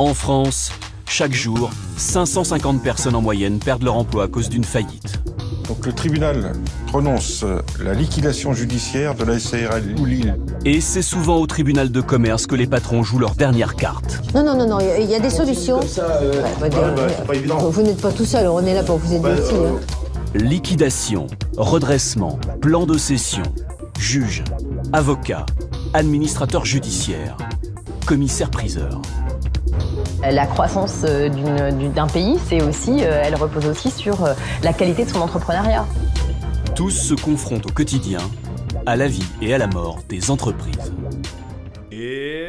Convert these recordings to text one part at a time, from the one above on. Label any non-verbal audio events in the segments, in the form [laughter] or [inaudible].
En France, chaque jour, 550 personnes en moyenne perdent leur emploi à cause d'une faillite. Donc le tribunal prononce la liquidation judiciaire de la SARL Lille. Et c'est souvent au tribunal de commerce que les patrons jouent leur dernière carte. Non, non, non, non, il y, a des solutions. Ouais, bah, pas évident. Vous n'êtes pas tout seul, on est là pour vous aider aussi. hein. Liquidation, redressement, plan de cession, juge, avocat, administrateur judiciaire, commissaire-priseur. La croissance euh, d'une- d'un pays, c'est aussi, euh, elle repose aussi sur euh, la qualité de son entrepreneuriat. Tous se confrontent au quotidien à la vie et à la mort des entreprises. Et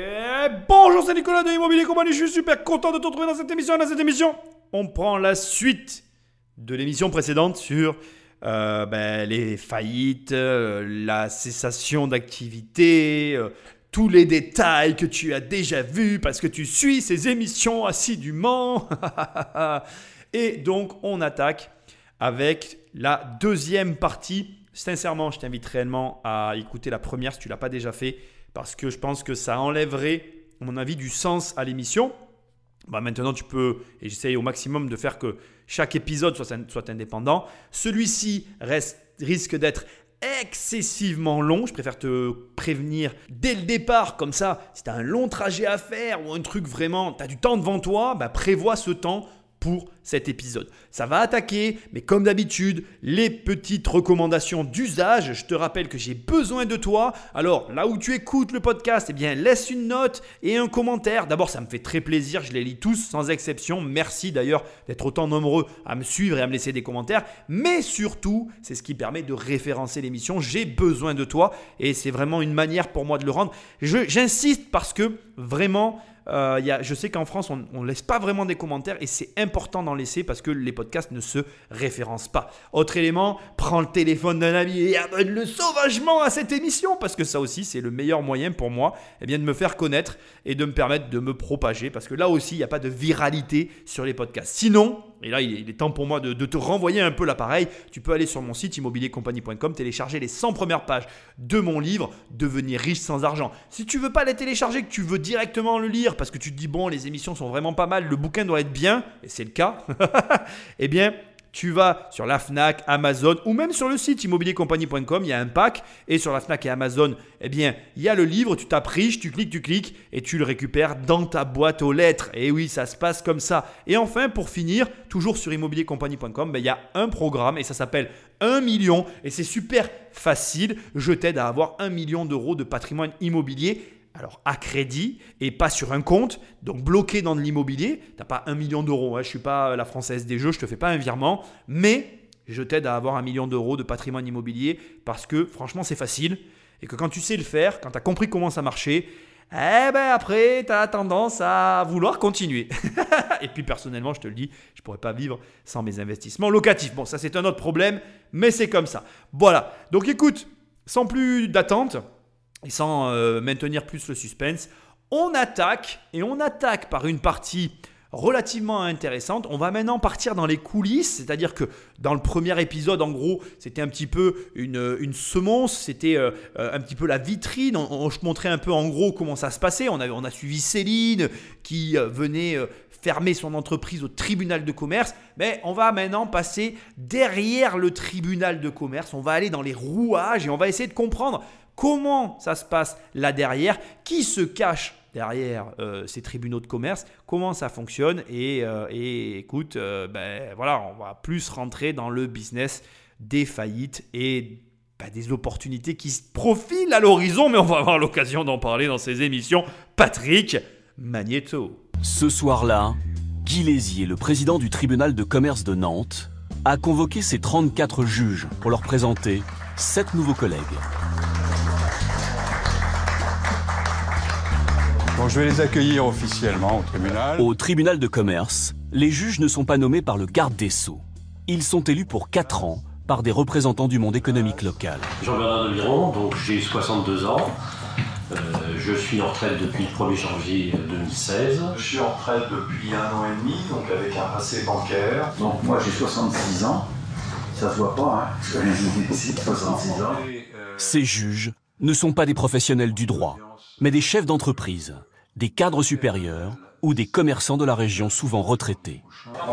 bonjour, c'est Nicolas de Immobilier Compagnie. Je suis super content de te retrouver dans cette émission. Dans cette émission, on prend la suite de l'émission précédente sur euh, ben, les faillites, euh, la cessation d'activité, euh, tous les détails que tu as déjà vus parce que tu suis ces émissions assidûment. [laughs] Et donc, on attaque avec la deuxième partie. Sincèrement, je t'invite réellement à écouter la première si tu l'as pas déjà fait, parce que je pense que ça enlèverait, à mon avis, du sens à l'émission. Bah maintenant, tu peux, et j'essaye au maximum de faire que chaque épisode soit, soit indépendant. Celui-ci risque d'être excessivement long. Je préfère te prévenir dès le départ, comme ça, si tu as un long trajet à faire ou un truc vraiment, tu as du temps devant toi, bah prévois ce temps pour cet épisode. Ça va attaquer, mais comme d'habitude, les petites recommandations d'usage. Je te rappelle que j'ai besoin de toi. Alors, là où tu écoutes le podcast, eh bien, laisse une note et un commentaire. D'abord, ça me fait très plaisir, je les lis tous sans exception. Merci d'ailleurs d'être autant nombreux à me suivre et à me laisser des commentaires. Mais surtout, c'est ce qui permet de référencer l'émission. J'ai besoin de toi et c'est vraiment une manière pour moi de le rendre. J'insiste parce que vraiment, euh, y a- je sais qu'en France, on ne laisse pas vraiment des commentaires et c'est important d'en laisser parce que les podcasts ne se référencent pas. Autre élément, prends le téléphone d'un ami et abonne-le sauvagement à cette émission parce que ça aussi, c'est le meilleur moyen pour moi eh de me faire connaître et de me permettre de me propager parce que là aussi, il n'y a pas de viralité sur les podcasts. Sinon, et là, il est, temps pour moi de, de te renvoyer un peu l'appareil. Tu peux aller sur mon site immobiliercompagnie.com, télécharger les 100 premières pages de mon livre Devenir riche sans argent. Si tu veux pas les télécharger, que tu veux directement le lire parce que tu te dis bon, les émissions sont vraiment pas mal, le bouquin doit être bien, et c'est le cas, [laughs] eh bien, tu vas sur la Fnac, Amazon ou même sur le site immobiliercompagnie.com, il y a un pack et sur la Fnac et Amazon, eh bien, il y a le livre, tu tapes riche, tu cliques, tu cliques et tu le récupères dans ta boîte aux lettres. Et oui, ça se passe comme ça. Et enfin, pour finir, toujours sur immobiliercompagnie.com, ben, il y a un programme et ça s'appelle 1 million et c'est super facile. Je t'aide à avoir 1 million d'euros de patrimoine immobilier alors à crédit et pas sur un compte, donc bloqué dans de l'immobilier. Tu n'as pas un million d'euros, hein, je ne suis pas la française des jeux, je ne te fais pas un virement, mais je t'aide à avoir un million d'euros de patrimoine immobilier parce que franchement c'est facile et que quand tu sais le faire, quand tu as compris comment ça marchait, eh ben après tu tendance à vouloir continuer. [laughs] et puis personnellement, je te le dis, je pourrais pas vivre sans mes investissements locatifs. Bon, ça c'est un autre problème, mais c'est comme ça. Voilà, donc écoute, sans plus d'attente, et sans euh, maintenir plus le suspense, on attaque et on attaque par une partie relativement intéressante. On va maintenant partir dans les coulisses, c'est-à-dire que dans le premier épisode, en gros, c'était un petit peu une, une semonce, c'était euh, euh, un petit peu la vitrine. On, on- je montrais un peu en gros comment ça se passait. On a, on a suivi Céline qui euh, venait euh, fermer son entreprise au tribunal de commerce. Mais on va maintenant passer derrière le tribunal de commerce. On va aller dans les rouages et on va essayer de comprendre comment ça se passe là derrière, qui se cache derrière euh, ces tribunaux de commerce, comment ça fonctionne? Et, euh, écoute, euh, ben, voilà, on va plus rentrer dans le business des faillites et ben, des opportunités qui se profilent à l'horizon, mais on va avoir l'occasion d'en parler dans ces émissions. Patrick Magneto. Ce soir-là, Guy Lézier, le président du tribunal de commerce de Nantes, a convoqué ses 34 juges pour leur présenter sept nouveaux collègues. Je vais les accueillir officiellement au tribunal. Au tribunal de commerce, les juges ne sont pas nommés par le garde des Sceaux. Ils sont élus pour 4 ans par des représentants du monde économique local. Jean-Bernard Deliron, donc j'ai 62 ans. Euh, je suis en retraite depuis le 1er janvier 2016. Je suis en retraite depuis un an et demi, donc avec un passé bancaire. Donc moi j'ai 66 ans, ça se voit pas, hein, parce que j'ai ici 66 ans. Ces juges ne sont pas des professionnels du droit, mais des chefs d'entreprise, des cadres supérieurs ou des commerçants de la région souvent retraités.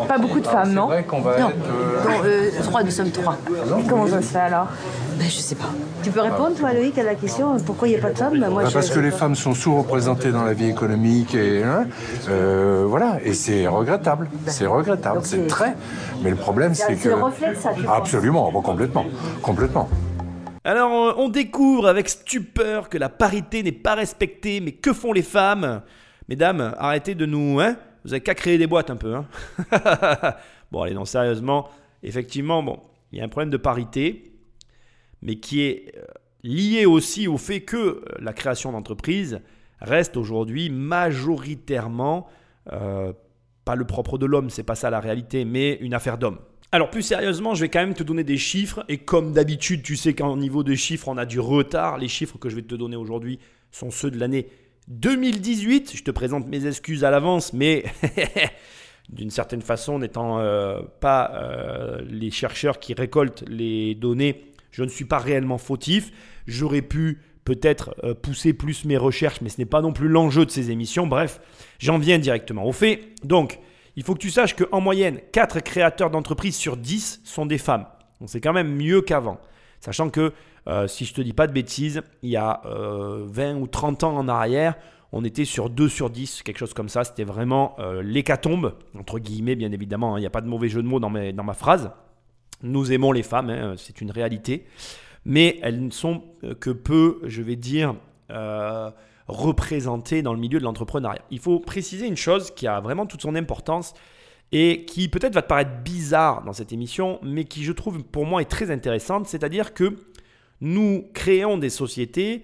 Pas beaucoup de femmes, non vrai qu'on va Non, être. euh, Bon, euh, trois, nous sommes trois. Comment ça se fait alors Ben, je sais pas. Tu peux répondre, toi, Loïc, à la question Pourquoi il n'y a pas de femmes? Ben, moi, je- parce que les femmes sont sous-représentées dans la vie économique et hein, euh, voilà et c'est regrettable, c'est regrettable, c'est c'est- très. Mais le problème c'est C'est que le reflet de ça, tu absolument, bon, complètement, complètement. Alors, euh, on découvre avec stupeur que la parité n'est pas respectée, mais que font les femmes? Mesdames, arrêtez de nous... Hein? Vous avez qu'à créer des boîtes un peu. Hein? [laughs] Bon, allez, non, sérieusement, effectivement, bon, il y a un problème de parité, mais qui est euh, lié aussi au fait que euh, la création d'entreprises reste aujourd'hui majoritairement pas le propre de l'homme, c'est pas ça la réalité, mais une affaire d'homme. Alors plus sérieusement, je vais quand même te donner des chiffres, et comme d'habitude, tu sais qu'en niveau de chiffres, on a du retard. Les chiffres que je vais te donner aujourd'hui sont ceux de l'année 2018. Je te présente mes excuses à l'avance, mais [laughs] d'une certaine façon, n'étant euh, pas euh, les chercheurs qui récoltent les données, je ne suis pas réellement fautif. J'aurais pu peut-être euh, pousser plus mes recherches, mais ce n'est pas non plus l'enjeu de ces émissions. Bref, j'en viens directement au fait. Donc, il faut que tu saches qu'en moyenne, 4 créateurs d'entreprises sur 10 sont des femmes. Donc, c'est quand même mieux qu'avant. Sachant que, euh, si je te dis pas de bêtises, il y a euh, 20 ou 30 ans en arrière, on était sur 2 sur 10, quelque chose comme ça. C'était vraiment euh, l'hécatombe, entre guillemets, bien évidemment. hein. Il n'y a pas de mauvais jeu de mots dans, ma phrase. Nous aimons les femmes, hein, c'est une réalité. Mais elles ne sont euh, que peu, je vais dire, euh, représentées dans le milieu de l'entrepreneuriat. Il faut préciser une chose qui a vraiment toute son importance et qui peut-être va te paraître bizarre dans cette émission, mais qui je trouve pour moi est très intéressante, c'est-à-dire que nous créons des sociétés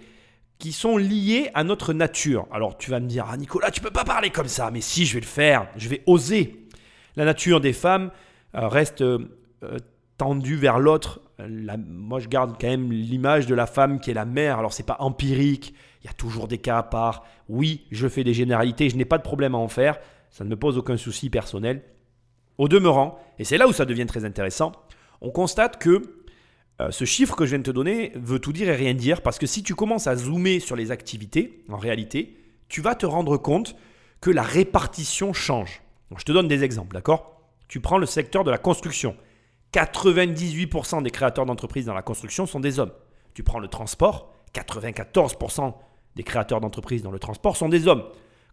qui sont liées à notre nature. Alors tu vas me dire, ah Nicolas, tu peux pas parler comme ça, mais si, je vais le faire, je vais oser. La nature des femmes euh, reste euh, euh, tendue vers l'autre. La- moi, je garde quand même l'image de la femme qui est la mère. Alors, c'est pas empirique. Il y a toujours des cas à part. Oui, je fais des généralités. Je n'ai pas de problème à en faire. Ça ne me pose aucun souci personnel. Au demeurant, et c'est là où ça devient très intéressant, on constate que euh, ce chiffre que je viens de te donner veut tout dire et rien dire parce que si tu commences à zoomer sur les activités, en réalité, tu vas te rendre compte que la répartition change. Je te donne des exemples, d'accord? Tu prends le secteur de la construction. 98% des créateurs d'entreprises dans la construction sont des hommes. Tu prends le transport, 94% des créateurs d'entreprises dans le transport sont des hommes.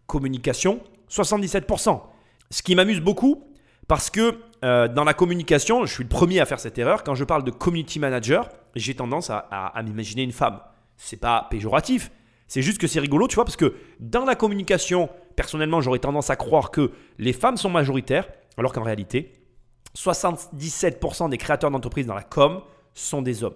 Communication, 77%. Ce qui m'amuse beaucoup, parce que euh, dans la communication, je suis le premier à faire cette erreur. Quand je parle de community manager, j'ai tendance à, m'imaginer une femme. C'est pas péjoratif. C'est juste que c'est rigolo, tu vois, parce que dans la communication, personnellement, j'aurais tendance à croire que les femmes sont majoritaires, alors qu'en réalité, 77% des créateurs d'entreprises dans la com sont des hommes.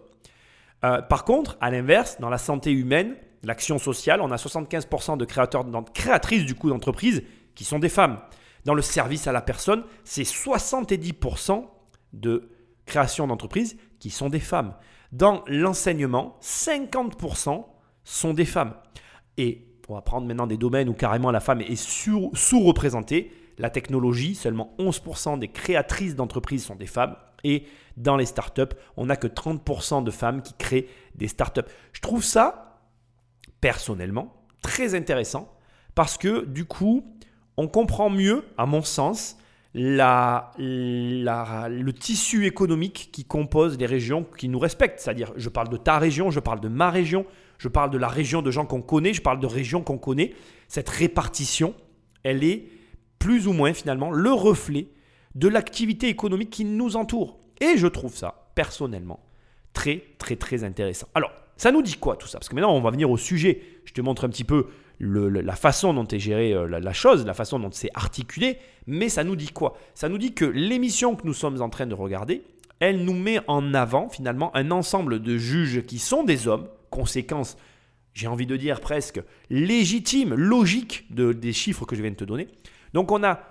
Euh, par contre, à l'inverse, dans la santé humaine, l'action sociale, on a 75% de créateurs, d'en- créatrices du coup d'entreprises qui sont des femmes. Dans le service à la personne, c'est 70% de création d'entreprises qui sont des femmes. Dans l'enseignement, 50% sont des femmes. Et on va prendre maintenant des domaines où carrément la femme est sous-représentée. La technologie, seulement 11% des créatrices d'entreprises sont des femmes. Et dans les startups, on n'a que 30% de femmes qui créent des startups. Je trouve ça, personnellement, très intéressant parce que du coup, on comprend mieux, à mon sens, la, la- le tissu économique qui compose les régions qui nous respectent. C'est-à-dire, je parle de ta région, je parle de ma région, je parle de la région de gens qu'on connaît, je parle de régions qu'on connaît. Cette répartition, elle est plus ou moins finalement le reflet de l'activité économique qui nous entoure. Et je trouve ça, personnellement, très, très, très intéressant. Alors, ça nous dit quoi tout ça? Parce que maintenant, on va venir au sujet. Je te montre un petit peu la façon dont est gérée euh, la, la chose, la façon dont c'est articulé. Mais ça nous dit quoi? Ça nous dit que l'émission que nous sommes en train de regarder, elle nous met en avant finalement un ensemble de juges qui sont des hommes, conséquence, j'ai envie de dire presque légitime, logique de- des chiffres que je viens de te donner. Donc on a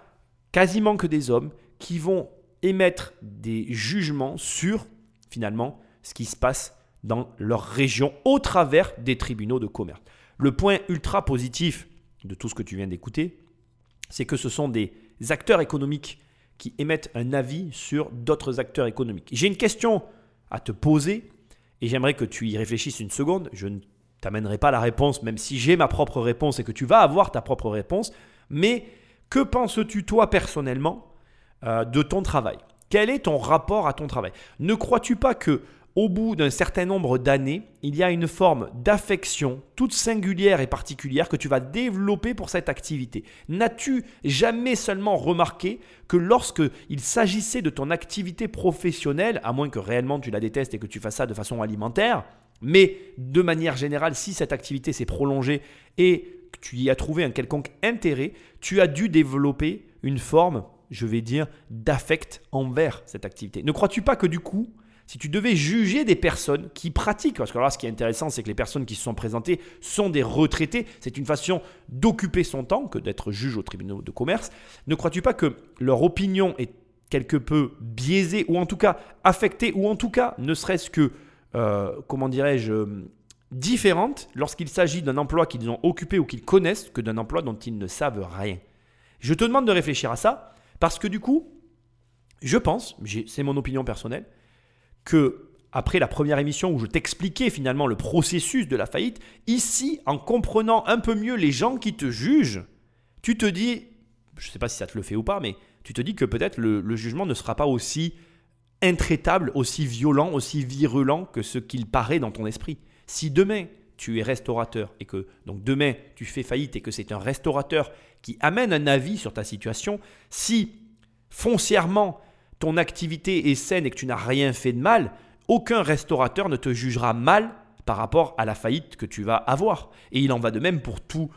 quasiment que des hommes qui vont émettre des jugements sur finalement ce qui se passe dans leur région au travers des tribunaux de commerce. Le point ultra positif de tout ce que tu viens d'écouter, c'est que ce sont des acteurs économiques qui émettent un avis sur d'autres acteurs économiques. J'ai une question à te poser et j'aimerais que tu y réfléchisses une seconde. Je ne t'amènerai pas la réponse, même si j'ai ma propre réponse et que tu vas avoir ta propre réponse. Mais Que penses-tu toi personnellement euh, de ton travail? Quel est ton rapport à ton travail? Ne crois-tu pas que au bout d'un certain nombre d'années, il y a une forme d'affection toute singulière et particulière que tu vas développer pour cette activité. N'as-tu jamais seulement remarqué que lorsque il s'agissait de ton activité professionnelle, à moins que réellement tu la détestes et que tu fasses ça de façon alimentaire, mais de manière générale, si cette activité s'est prolongée et que tu y as trouvé un quelconque intérêt, tu as dû développer une forme, je vais dire, d'affect envers cette activité. Ne crois-tu pas que du coup, si tu devais juger des personnes qui pratiquent, parce que là, ce qui est intéressant, c'est que les personnes qui se sont présentées sont des retraités, c'est une façon d'occuper son temps que d'être juge au tribunal de commerce, ne crois-tu pas que leur opinion est quelque peu biaisée, ou en tout cas affectée, ou en tout cas, ne serait-ce que, euh, comment dirais-je, différente lorsqu'il s'agit d'un emploi qu'ils ont occupé ou qu'ils connaissent que d'un emploi dont ils ne savent rien? Je te demande de réfléchir à ça, parce que du coup, je pense, c'est mon opinion personnelle, que après la première émission où je t'expliquais finalement le processus de la faillite, ici, en comprenant un peu mieux les gens qui te jugent, tu te dis, je ne sais pas si ça te le fait ou pas, mais tu te dis que peut-être le, jugement ne sera pas aussi intraitable, aussi violent, aussi virulent que ce qu'il paraît dans ton esprit. Si demain tu es restaurateur et que donc demain tu fais faillite et que c'est un restaurateur qui amène un avis sur ta situation, si foncièrement ton activité est saine et que tu n'as rien fait de mal, aucun restaurateur ne te jugera mal par rapport à la faillite que tu vas avoir. Et il en va de même pour toutes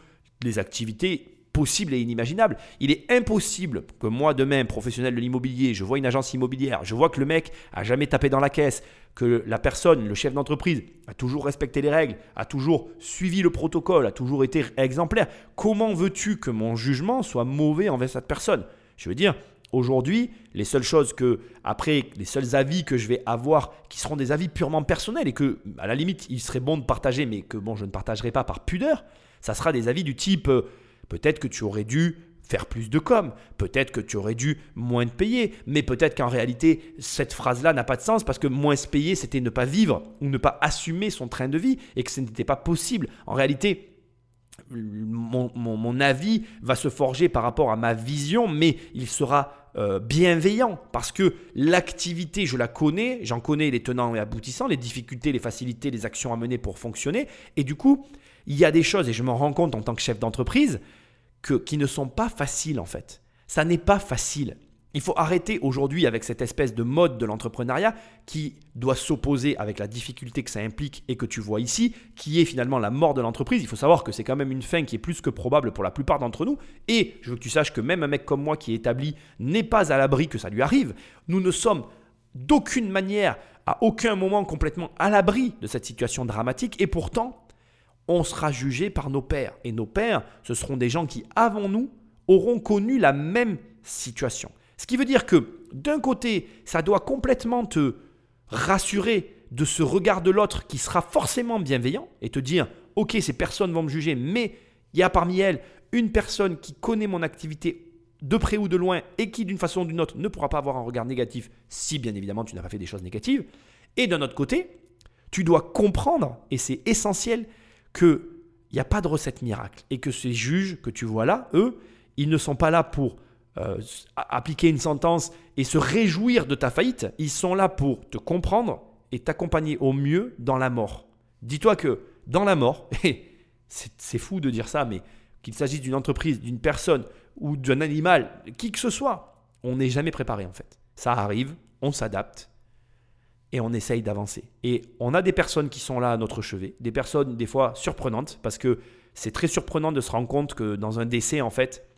les activités possibles et inimaginables. Il est impossible que moi, demain, professionnel de l'immobilier, je vois une agence immobilière, je vois que le mec a jamais tapé dans la caisse, que la personne, le chef d'entreprise, a toujours respecté les règles, a toujours suivi le protocole, a toujours été exemplaire. Comment veux-tu que mon jugement soit mauvais envers cette personne? Je veux dire, Aujourd'hui, les seules choses que, après, les seuls avis que je vais avoir, qui seront des avis purement personnels et que, à la limite, il serait bon de partager, mais que bon, je ne partagerai pas par pudeur, ça sera des avis du type euh, peut-être que tu aurais dû faire plus de com, peut-être que tu aurais dû moins te payer, mais peut-être qu'en réalité, cette phrase-là n'a pas de sens parce que moins se payer, c'était ne pas vivre ou ne pas assumer son train de vie et que ce n'était pas possible. En réalité, mon, avis va se forger par rapport à ma vision, mais il sera euh, bienveillant parce que l'activité, je la connais, j'en connais les tenants et aboutissants, les difficultés, les facilités, les actions à mener pour fonctionner. Et du coup, il y a des choses, et je m'en rends compte en tant que chef d'entreprise, qui ne sont pas faciles en fait. Ça n'est pas facile. Il faut arrêter aujourd'hui avec cette espèce de mode de l'entrepreneuriat qui doit s'opposer avec la difficulté que ça implique et que tu vois ici, qui est finalement la mort de l'entreprise. Il faut savoir que c'est quand même une fin qui est plus que probable pour la plupart d'entre nous. Et je veux que tu saches que même un mec comme moi qui est établi n'est pas à l'abri que ça lui arrive. Nous ne sommes d'aucune manière, à aucun moment complètement à l'abri de cette situation dramatique. Et pourtant, on sera jugé par nos pères. Et nos pères, ce seront des gens qui, avant nous, auront connu la même situation. Ce qui veut dire que d'un côté, ça doit complètement te rassurer de ce regard de l'autre qui sera forcément bienveillant et te dire, ok, ces personnes vont me juger, mais il y a parmi elles une personne qui connaît mon activité de près ou de loin et qui d'une façon ou d'une autre ne pourra pas avoir un regard négatif si bien évidemment tu n'as pas fait des choses négatives. Et d'un autre côté, tu dois comprendre, et c'est essentiel, qu'il n'y a pas de recette miracle et que ces juges que tu vois là, eux, ils ne sont pas là pour euh, appliquer une sentence et se réjouir de ta faillite. Ils sont là pour te comprendre et t'accompagner au mieux dans la mort. Dis-toi que dans la mort, [laughs] c'est fou de dire ça, mais qu'il s'agisse d'une entreprise, d'une personne ou d'un animal, qui que ce soit, on n'est jamais préparé en fait. Ça arrive, on s'adapte et on essaye d'avancer. Et on a des personnes qui sont là à notre chevet, des personnes des fois surprenantes, parce que c'est très surprenant de se rendre compte que dans un décès, en fait,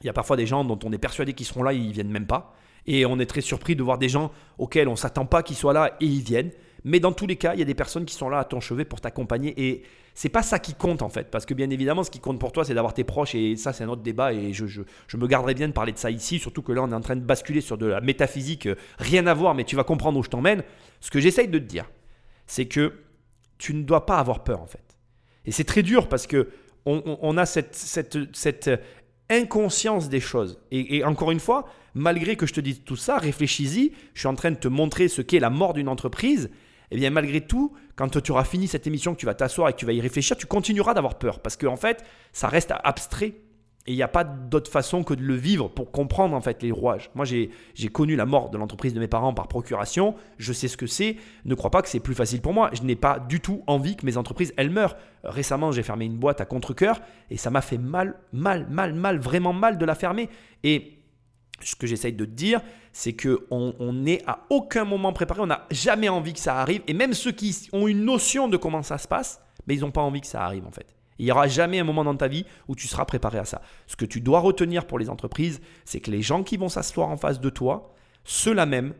il y a parfois des gens dont on est persuadé qu'ils seront là, ils viennent même pas. Et on est très surpris de voir des gens auxquels on s'attend pas qu'ils soient là et ils viennent. Mais dans tous les cas, il y a des personnes qui sont là à ton chevet pour t'accompagner. Et c'est pas ça qui compte en fait. Parce que bien évidemment, ce qui compte pour toi, c'est d'avoir tes proches. Et ça, c'est un autre débat. Et je, je, me garderai bien de parler de ça ici. Surtout que là, on est en train de basculer sur de la métaphysique. Euh, rien à voir, mais tu vas comprendre où je t'emmène. Ce que j'essaye de te dire, c'est que tu ne dois pas avoir peur en fait. Et c'est très dur parce que on, a cette, cette, cette inconscience des choses. Et, encore une fois, malgré que je te dise tout ça, réfléchis-y, je suis en train de te montrer ce qu'est la mort d'une entreprise. Et eh bien malgré tout, quand tu auras fini cette émission, que tu vas t'asseoir et que tu vas y réfléchir, tu continueras d'avoir peur. Parce qu'en en fait, ça reste abstrait. Et il n'y a pas d'autre façon que de le vivre pour comprendre en fait les rouages. Moi, j'ai connu la mort de l'entreprise de mes parents par procuration. Je sais ce que c'est. Ne crois pas que c'est plus facile pour moi. Je n'ai pas du tout envie que mes entreprises, elles meurent. Récemment, j'ai fermé une boîte à contre-coeur et ça m'a fait mal, mal, mal, mal, vraiment mal de la fermer. Et ce que j'essaye de te dire, c'est qu'on on n'est à aucun moment préparé. On n'a jamais envie que ça arrive. Et même ceux qui ont une notion de comment ça se passe, mais ils n'ont pas envie que ça arrive en fait. Il n'y aura jamais un moment dans ta vie où tu seras préparé à ça. Ce que tu dois retenir pour les entreprises, c'est que les gens qui vont s'asseoir en face de toi, ceux-là même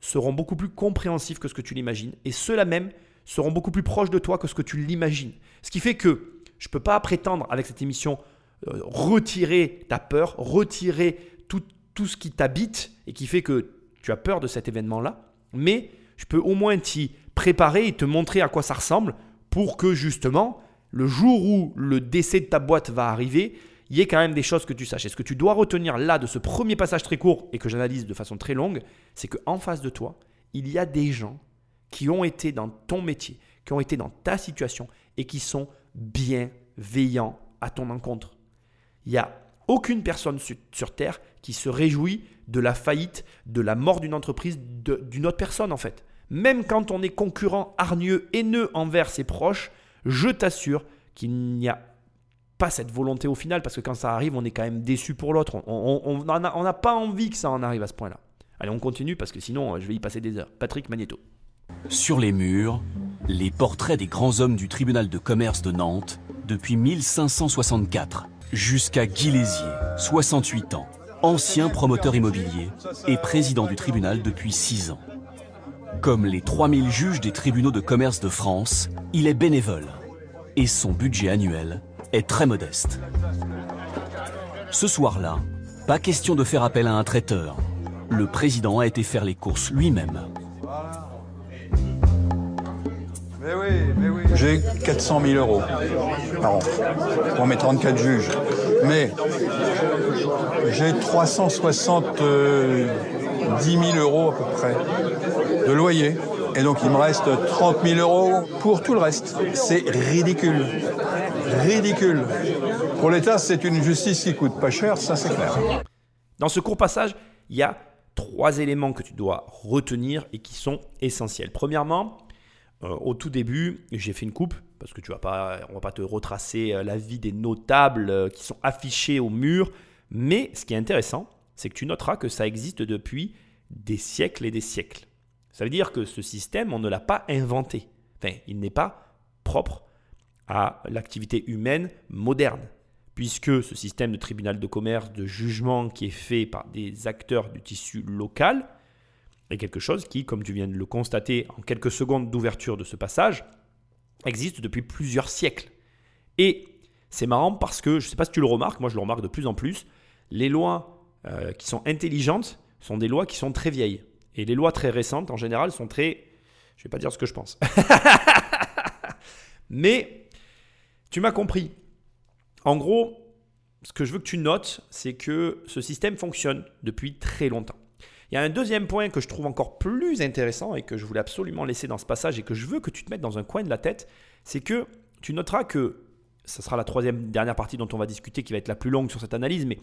seront beaucoup plus compréhensifs que ce que tu l'imagines. Et ceux-là même seront beaucoup plus proches de toi que ce que tu l'imagines. Ce qui fait que je ne peux pas prétendre avec cette émission euh, retirer ta peur, retirer tout, tout ce qui t'habite et qui fait que tu as peur de cet événement-là. Mais je peux au moins t'y préparer et te montrer à quoi ça ressemble pour que justement le jour où le décès de ta boîte va arriver, il y ait quand même des choses que tu saches. Et ce que tu dois retenir là de ce premier passage très court et que j'analyse de façon très longue, c'est qu'en face de toi, il y a des gens qui ont été dans ton métier, qui ont été dans ta situation et qui sont bienveillants à ton encontre. Il n'y a aucune personne sur Terre qui se réjouit de la faillite, de la mort d'une entreprise, d'une autre personne en fait. Même quand on est concurrent hargneux, haineux envers ses proches, je t'assure qu'il n'y a pas cette volonté au final, parce que quand ça arrive, on est quand même déçu pour l'autre. On n'a pas envie que ça en arrive à ce point-là. Allez, on continue, parce que sinon, je vais y passer des heures. Patrick Magneto. Sur les murs, les portraits des grands hommes du tribunal de commerce de Nantes depuis 1564, jusqu'à Guy Lézier, 68 ans, ancien promoteur immobilier et président du tribunal depuis 6 ans. Comme les 3000 juges des tribunaux de commerce de France, il est bénévole et son budget annuel est très modeste. Ce soir-là, pas question de faire appel à un traiteur. Le président a été faire les courses lui-même. J'ai 400 000 euros par an pour mes 34 juges. Mais j'ai 370 000 euros à peu près de loyer. Et donc il me reste 30 000 euros pour tout le reste. C'est ridicule. Ridicule. Pour l'État, c'est une justice qui coûte pas cher, ça c'est clair. Dans ce court passage, il y a trois éléments que tu dois retenir et qui sont essentiels. Premièrement, euh, au tout début, j'ai fait une coupe parce que tu vas pas, on va pas te retracer euh, la vie des notables euh, qui sont affichés au mur. Mais ce qui est intéressant, c'est que tu noteras que ça existe depuis des siècles et des siècles. Ça veut dire que ce système, on ne l'a pas inventé. Enfin, il n'est pas propre à l'activité humaine moderne, puisque ce système de tribunal de commerce, de jugement qui est fait par des acteurs du tissu local, est quelque chose qui, comme tu viens de le constater en quelques secondes d'ouverture de ce passage, existe depuis plusieurs siècles. Et c'est marrant parce que, je ne sais pas si tu le remarques, moi je le remarque de plus en plus, les lois euh, qui sont intelligentes sont des lois qui sont très vieilles. Et les lois très récentes, en général, sont très... Je ne vais pas dire ce que je pense. [laughs] Mais tu m'as compris. En gros, ce que je veux que tu notes, c'est que ce système fonctionne depuis très longtemps. Il y a un deuxième point que je trouve encore plus intéressant et que je voulais absolument laisser dans ce passage et que je veux que tu te mettes dans un coin de la tête, c'est que tu noteras que, ce sera la troisième dernière partie dont on va discuter qui va être la plus longue sur cette analyse, mais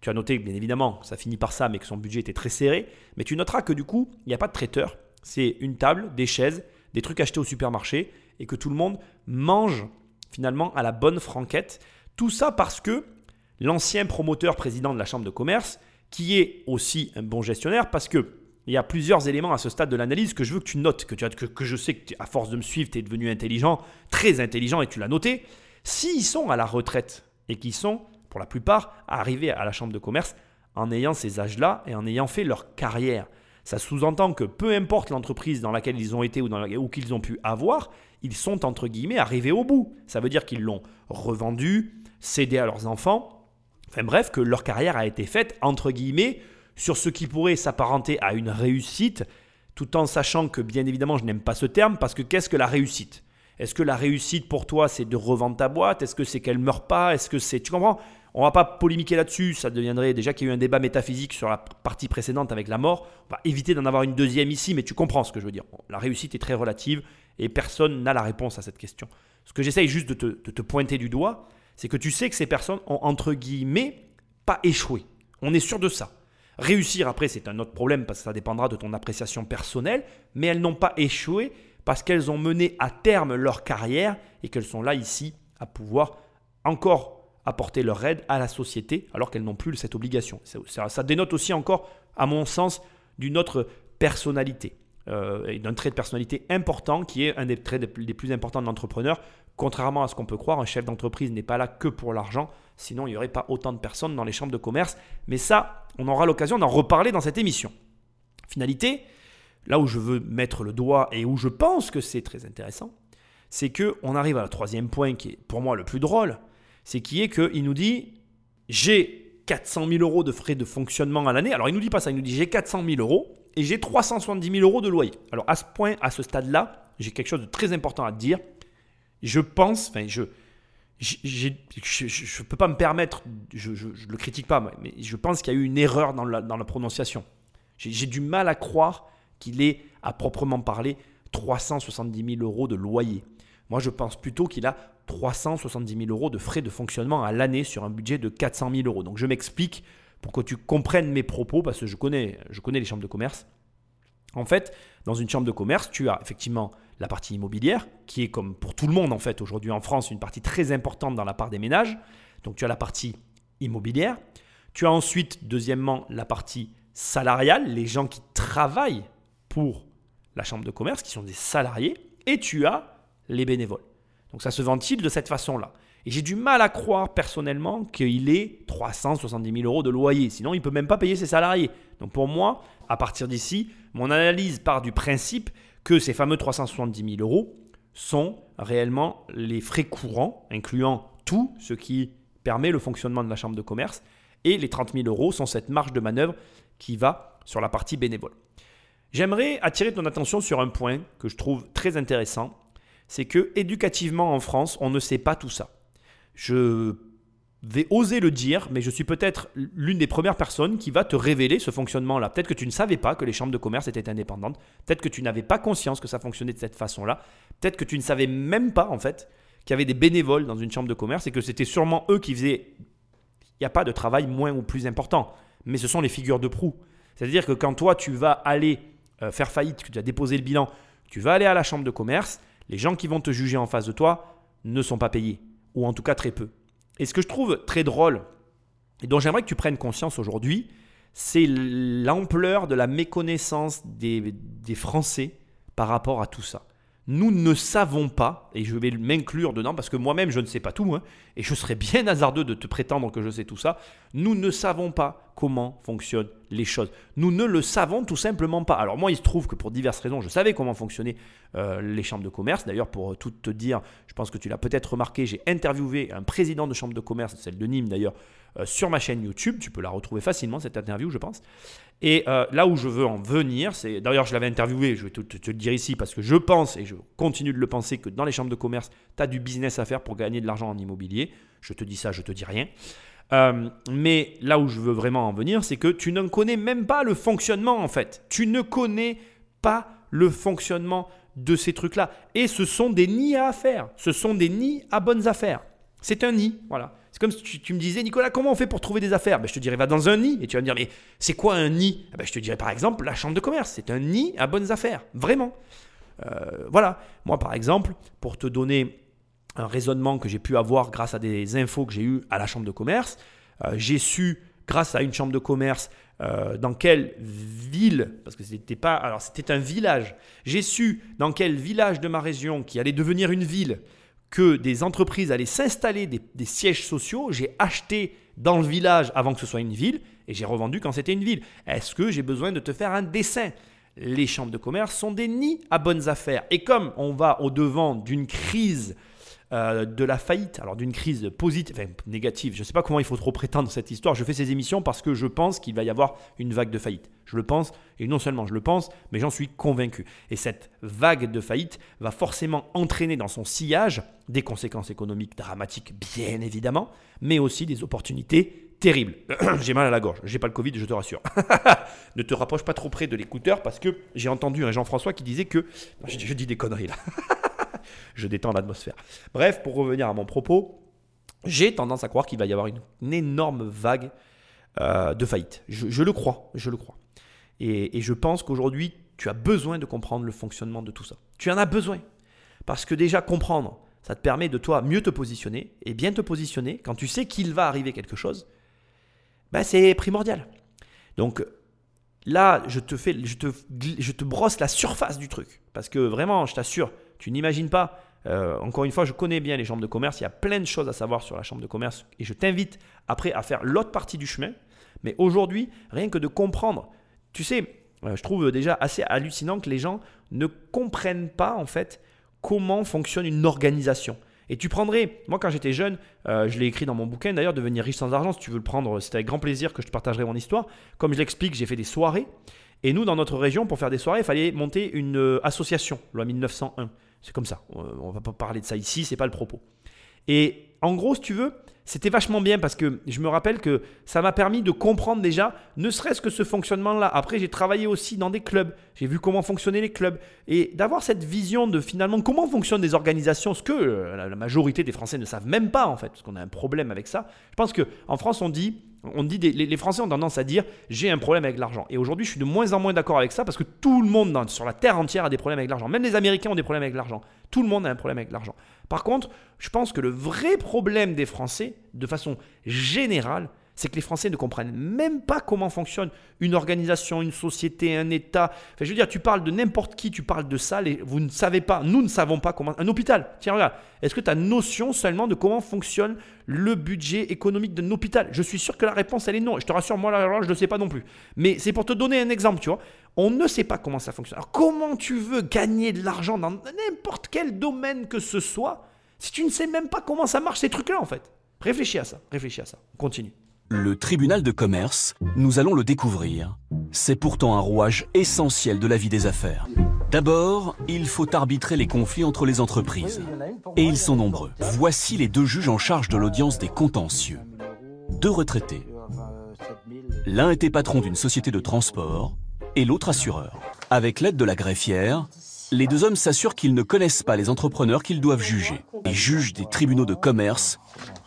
tu as noté, bien évidemment, ça finit par ça, mais que son budget était très serré. Mais tu noteras que du coup, il n'y a pas de traiteur. C'est une table, des chaises, des trucs achetés au supermarché et que tout le monde mange finalement à la bonne franquette. Tout ça parce que l'ancien promoteur président de la Chambre de commerce, qui est aussi un bon gestionnaire, parce que il y a plusieurs éléments à ce stade de l'analyse que je veux que tu notes, que, que je sais que à force de me suivre, tu es devenu intelligent, très intelligent et tu l'as noté. S'ils sont à la retraite et qu'ils sont pour la plupart, à arriver à la chambre de commerce en ayant ces âges-là et en ayant fait leur carrière. Ça sous-entend que peu importe l'entreprise dans laquelle ils ont été ou, ou qu'ils ont pu avoir, ils sont entre guillemets arrivés au bout. Ça veut dire qu'ils l'ont revendu, cédé à leurs enfants. Enfin bref, que leur carrière a été faite entre guillemets sur ce qui pourrait s'apparenter à une réussite, tout en sachant que bien évidemment je n'aime pas ce terme parce que qu'est-ce que la réussite? Est-ce que la réussite pour toi c'est de revendre ta boîte? Est-ce que c'est qu'elle meurt pas? Est-ce que c'est tu comprends? On va pas polémiquer là-dessus, ça deviendrait déjà qu'il y a eu un débat métaphysique sur la partie précédente avec la mort. On va éviter d'en avoir une deuxième ici, mais tu comprends ce que je veux dire. La réussite est très relative et personne n'a la réponse à cette question. Ce que j'essaye juste de te, pointer du doigt, C'est que tu sais que ces personnes ont, entre guillemets, pas échoué. On est sûr de ça. Réussir après, c'est un autre problème parce que ça dépendra de ton appréciation personnelle, mais elles n'ont pas échoué parce qu'elles ont mené à terme leur carrière et qu'elles sont là ici à pouvoir encore apporter leur aide à la société alors qu'elles n'ont plus cette obligation. Ça, dénote aussi encore, à mon sens, d'une autre personnalité. Euh, d'un trait de personnalité important qui est un des traits les plus importants de l'entrepreneur. Contrairement à ce qu'on peut croire, un chef d'entreprise n'est pas là que pour l'argent, sinon il n'y aurait pas autant de personnes dans les chambres de commerce. Mais ça, on aura l'occasion d'en reparler dans cette émission. Finalité, là où je veux mettre le doigt et où je pense que c'est très intéressant, c'est que on arrive à le troisième point qui est pour moi le plus drôle, c'est qui est qu'il nous dit j'ai 400 000 euros de frais de fonctionnement à l'année. Alors il nous dit pas ça, il nous dit j'ai 400 000 euros et j'ai 370 000 euros de loyer. Alors à ce point, à ce stade-là, j'ai quelque chose de très important à te dire. Je pense, enfin je je ne peux pas me permettre, je ne le critique pas, mais je pense qu'il y a eu une erreur dans la, dans la prononciation. J'ai du mal à croire qu'il ait, à proprement parler, 370 000 euros de loyer. Moi, je pense plutôt qu'il a 370 000 euros de frais de fonctionnement à l'année sur un budget de 400 000 euros. Donc, je m'explique pour que tu comprennes mes propos, parce que je connais, je connais les chambres de commerce. En fait, dans une chambre de commerce, tu as effectivement la partie immobilière, qui est comme pour tout le monde en fait aujourd'hui en France, une partie très importante dans la part des ménages. Donc tu as la partie immobilière. Tu as ensuite, deuxièmement, la partie salariale, les gens qui travaillent pour la chambre de commerce, qui sont des salariés. Et tu as les bénévoles. Donc ça se ventile de cette façon-là. Et j'ai du mal à croire personnellement qu'il ait 370 000 euros de loyer. Sinon, il ne peut même pas payer ses salariés. Donc pour moi, à partir d'ici, mon analyse part du principe que ces fameux 370 000 euros sont réellement les frais courants, incluant tout ce qui permet le fonctionnement de la chambre de commerce. Et les 30 000 euros sont cette marge de manœuvre qui va sur la partie bénévole. J'aimerais attirer ton attention sur un point que je trouve très intéressant c'est que éducativement en France, on ne sait pas tout ça. Je vais oser le dire, mais je suis peut-être l'une des premières personnes qui va te révéler ce fonctionnement-là. Peut-être que tu ne savais pas que les chambres de commerce étaient indépendantes. Peut-être que tu n'avais pas conscience que ça fonctionnait de cette façon-là. Peut-être que tu ne savais même pas, en fait, qu'il y avait des bénévoles dans une chambre de commerce et que c'était sûrement eux qui faisaient. Il n'y a pas de travail moins ou plus important, mais ce sont les figures de proue. C'est-à-dire que quand toi, tu vas aller euh, faire faillite, que tu as déposé le bilan, tu vas aller à la chambre de commerce, les gens qui vont te juger en face de toi ne sont pas payés, ou en tout cas très peu. Et ce que je trouve très drôle, et dont j'aimerais que tu prennes conscience aujourd'hui, c'est l'ampleur de la méconnaissance des, Français par rapport à tout ça nous ne savons pas, et je vais m'inclure dedans parce que moi-même je ne sais pas tout, hein, et je serais bien hasardeux de te prétendre que je sais tout ça, nous ne savons pas comment fonctionnent les choses. Nous ne le savons tout simplement pas. Alors moi il se trouve que pour diverses raisons je savais comment fonctionnaient euh, les chambres de commerce. D'ailleurs pour tout te dire, je pense que tu l'as peut-être remarqué, j'ai interviewé un président de chambre de commerce, celle de Nîmes d'ailleurs, euh, sur ma chaîne YouTube. Tu peux la retrouver facilement cette interview je pense. Et euh, là où je veux en venir, c'est d'ailleurs je l'avais interviewé, je vais te, le dire ici parce que je pense et je continue de le penser que dans les chambres de commerce, tu as du business à faire pour gagner de l'argent en immobilier. Je te dis ça, je te dis rien. Euh, mais là où je veux vraiment en venir, c'est que tu ne connais même pas le fonctionnement en fait. Tu ne connais pas le fonctionnement de ces trucs-là. Et ce sont des nids à affaires. Ce sont des nids à bonnes affaires. C'est un nid, voilà. C'est comme si tu, me disais, Nicolas, comment on fait pour trouver des affaires? Ben, Je te dirais, va dans un nid. Et tu vas me dire, mais c'est quoi un nid? Eh ben, Je te dirais, par exemple, la chambre de commerce. C'est un nid à bonnes affaires. Vraiment. Euh, voilà. Moi, par exemple, pour te donner un raisonnement que j'ai pu avoir grâce à des infos que j'ai eues à la chambre de commerce, euh, j'ai su, grâce à une chambre de commerce, euh, dans quelle ville, parce que c'était pas, alors c'était un village, j'ai su dans quel village de ma région qui allait devenir une ville, que des entreprises allaient s'installer des, sièges sociaux, j'ai acheté dans le village avant que ce soit une ville et j'ai revendu quand c'était une ville. Est-ce que j'ai besoin de te faire un dessin? Les chambres de commerce sont des nids à bonnes affaires. Et comme on va au devant d'une crise euh, de la faillite, alors d'une crise positive, enfin négative, je ne sais pas comment il faut trop prétendre cette histoire, je fais ces émissions parce que je pense qu'il va y avoir une vague de faillite. Je le pense, et non seulement je le pense, mais j'en suis convaincu. Et cette vague de faillite va forcément entraîner dans son sillage des conséquences économiques dramatiques, bien évidemment, mais aussi des opportunités terribles. [clears throat] j'ai mal à la gorge, j'ai pas le Covid, je te rassure. [laughs] ne te rapproche pas trop près de l'écouteur parce que j'ai entendu un Jean-François qui disait que... je dis des conneries là. [laughs] [laughs] je détends l'atmosphère. Bref, pour revenir à mon propos, j'ai tendance à croire qu'il va y avoir une, énorme vague euh, de faillite. Je, je le crois, je le crois. Et, et je pense qu'aujourd'hui, tu as besoin de comprendre le fonctionnement de tout ça. Tu en as besoin. Parce que déjà, comprendre, ça te permet de toi mieux te positionner et bien te positionner quand tu sais qu'il va arriver quelque chose. Ben, c'est primordial. Donc là, je te, fais, je, te, je te brosse la surface du truc. Parce que vraiment, je t'assure, tu n'imagines pas. euh, encore une fois, je connais bien les chambres de commerce. Il y a plein de choses à savoir sur la chambre de commerce. Et je t'invite après à faire l'autre partie du chemin. Mais aujourd'hui, rien que de comprendre, tu sais, euh, je trouve déjà assez hallucinant que les gens ne comprennent pas en fait comment fonctionne une organisation. Et tu prendrais, moi quand j'étais jeune, euh, je l'ai écrit dans mon bouquin d'ailleurs, Devenir riche sans argent, si tu veux le prendre, c'est avec grand plaisir que je te partagerai mon histoire. Comme je l'explique, j'ai fait des soirées. Et nous, dans notre région, pour faire des soirées, il fallait monter une association, loi 1901. C'est comme ça. On va pas parler de ça ici, c'est pas le propos. Et en gros, si tu veux, c'était vachement bien parce que je me rappelle que ça m'a permis de comprendre déjà, ne serait-ce que ce fonctionnement-là. Après, j'ai travaillé aussi dans des clubs, j'ai vu comment fonctionnaient les clubs et d'avoir cette vision de finalement comment fonctionnent des organisations, ce que euh, la majorité des Français ne savent même pas en fait, parce qu'on a un problème avec ça. Je pense que en France, on dit, on dit les, Français ont tendance à dire j'ai un problème avec l'argent. Et aujourd'hui, je suis de moins en moins d'accord avec ça parce que tout le monde sur la terre entière a des problèmes avec l'argent. Même les Américains ont des problèmes avec l'argent. Tout le monde a un problème avec l'argent. Par contre, je pense que le vrai problème des Français, de façon générale, c'est que les Français ne comprennent même pas comment fonctionne une organisation, une société, un État. Enfin, je veux dire, tu parles de n'importe qui, tu parles de ça, les- vous ne savez pas, nous ne savons pas comment. Un hôpital, tiens, regarde, est-ce que tu as notion seulement de comment fonctionne le budget économique d'un hôpital? Je suis sûr que la réponse, elle est non. Je te rassure, moi, là, je ne le sais pas non plus. Mais c'est pour te donner un exemple, tu vois. On ne sait pas comment ça fonctionne. Alors, comment tu veux gagner de l'argent dans n'importe quel domaine que ce soit si tu ne sais même pas comment ça marche ces trucs-là, en fait? Réfléchis à ça, réfléchis à ça. On continue. Le tribunal de commerce, nous allons le découvrir. C'est pourtant un rouage essentiel de la vie des affaires. D'abord, il faut arbitrer les conflits entre les entreprises. Et ils sont nombreux. Voici les deux juges en charge de l'audience des contentieux. Deux retraités. L'un était patron d'une société de transport et l'autre assureur. Avec l'aide de la greffière, les deux hommes s'assurent qu'ils ne connaissent pas les entrepreneurs qu'ils doivent juger. Les juges des tribunaux de commerce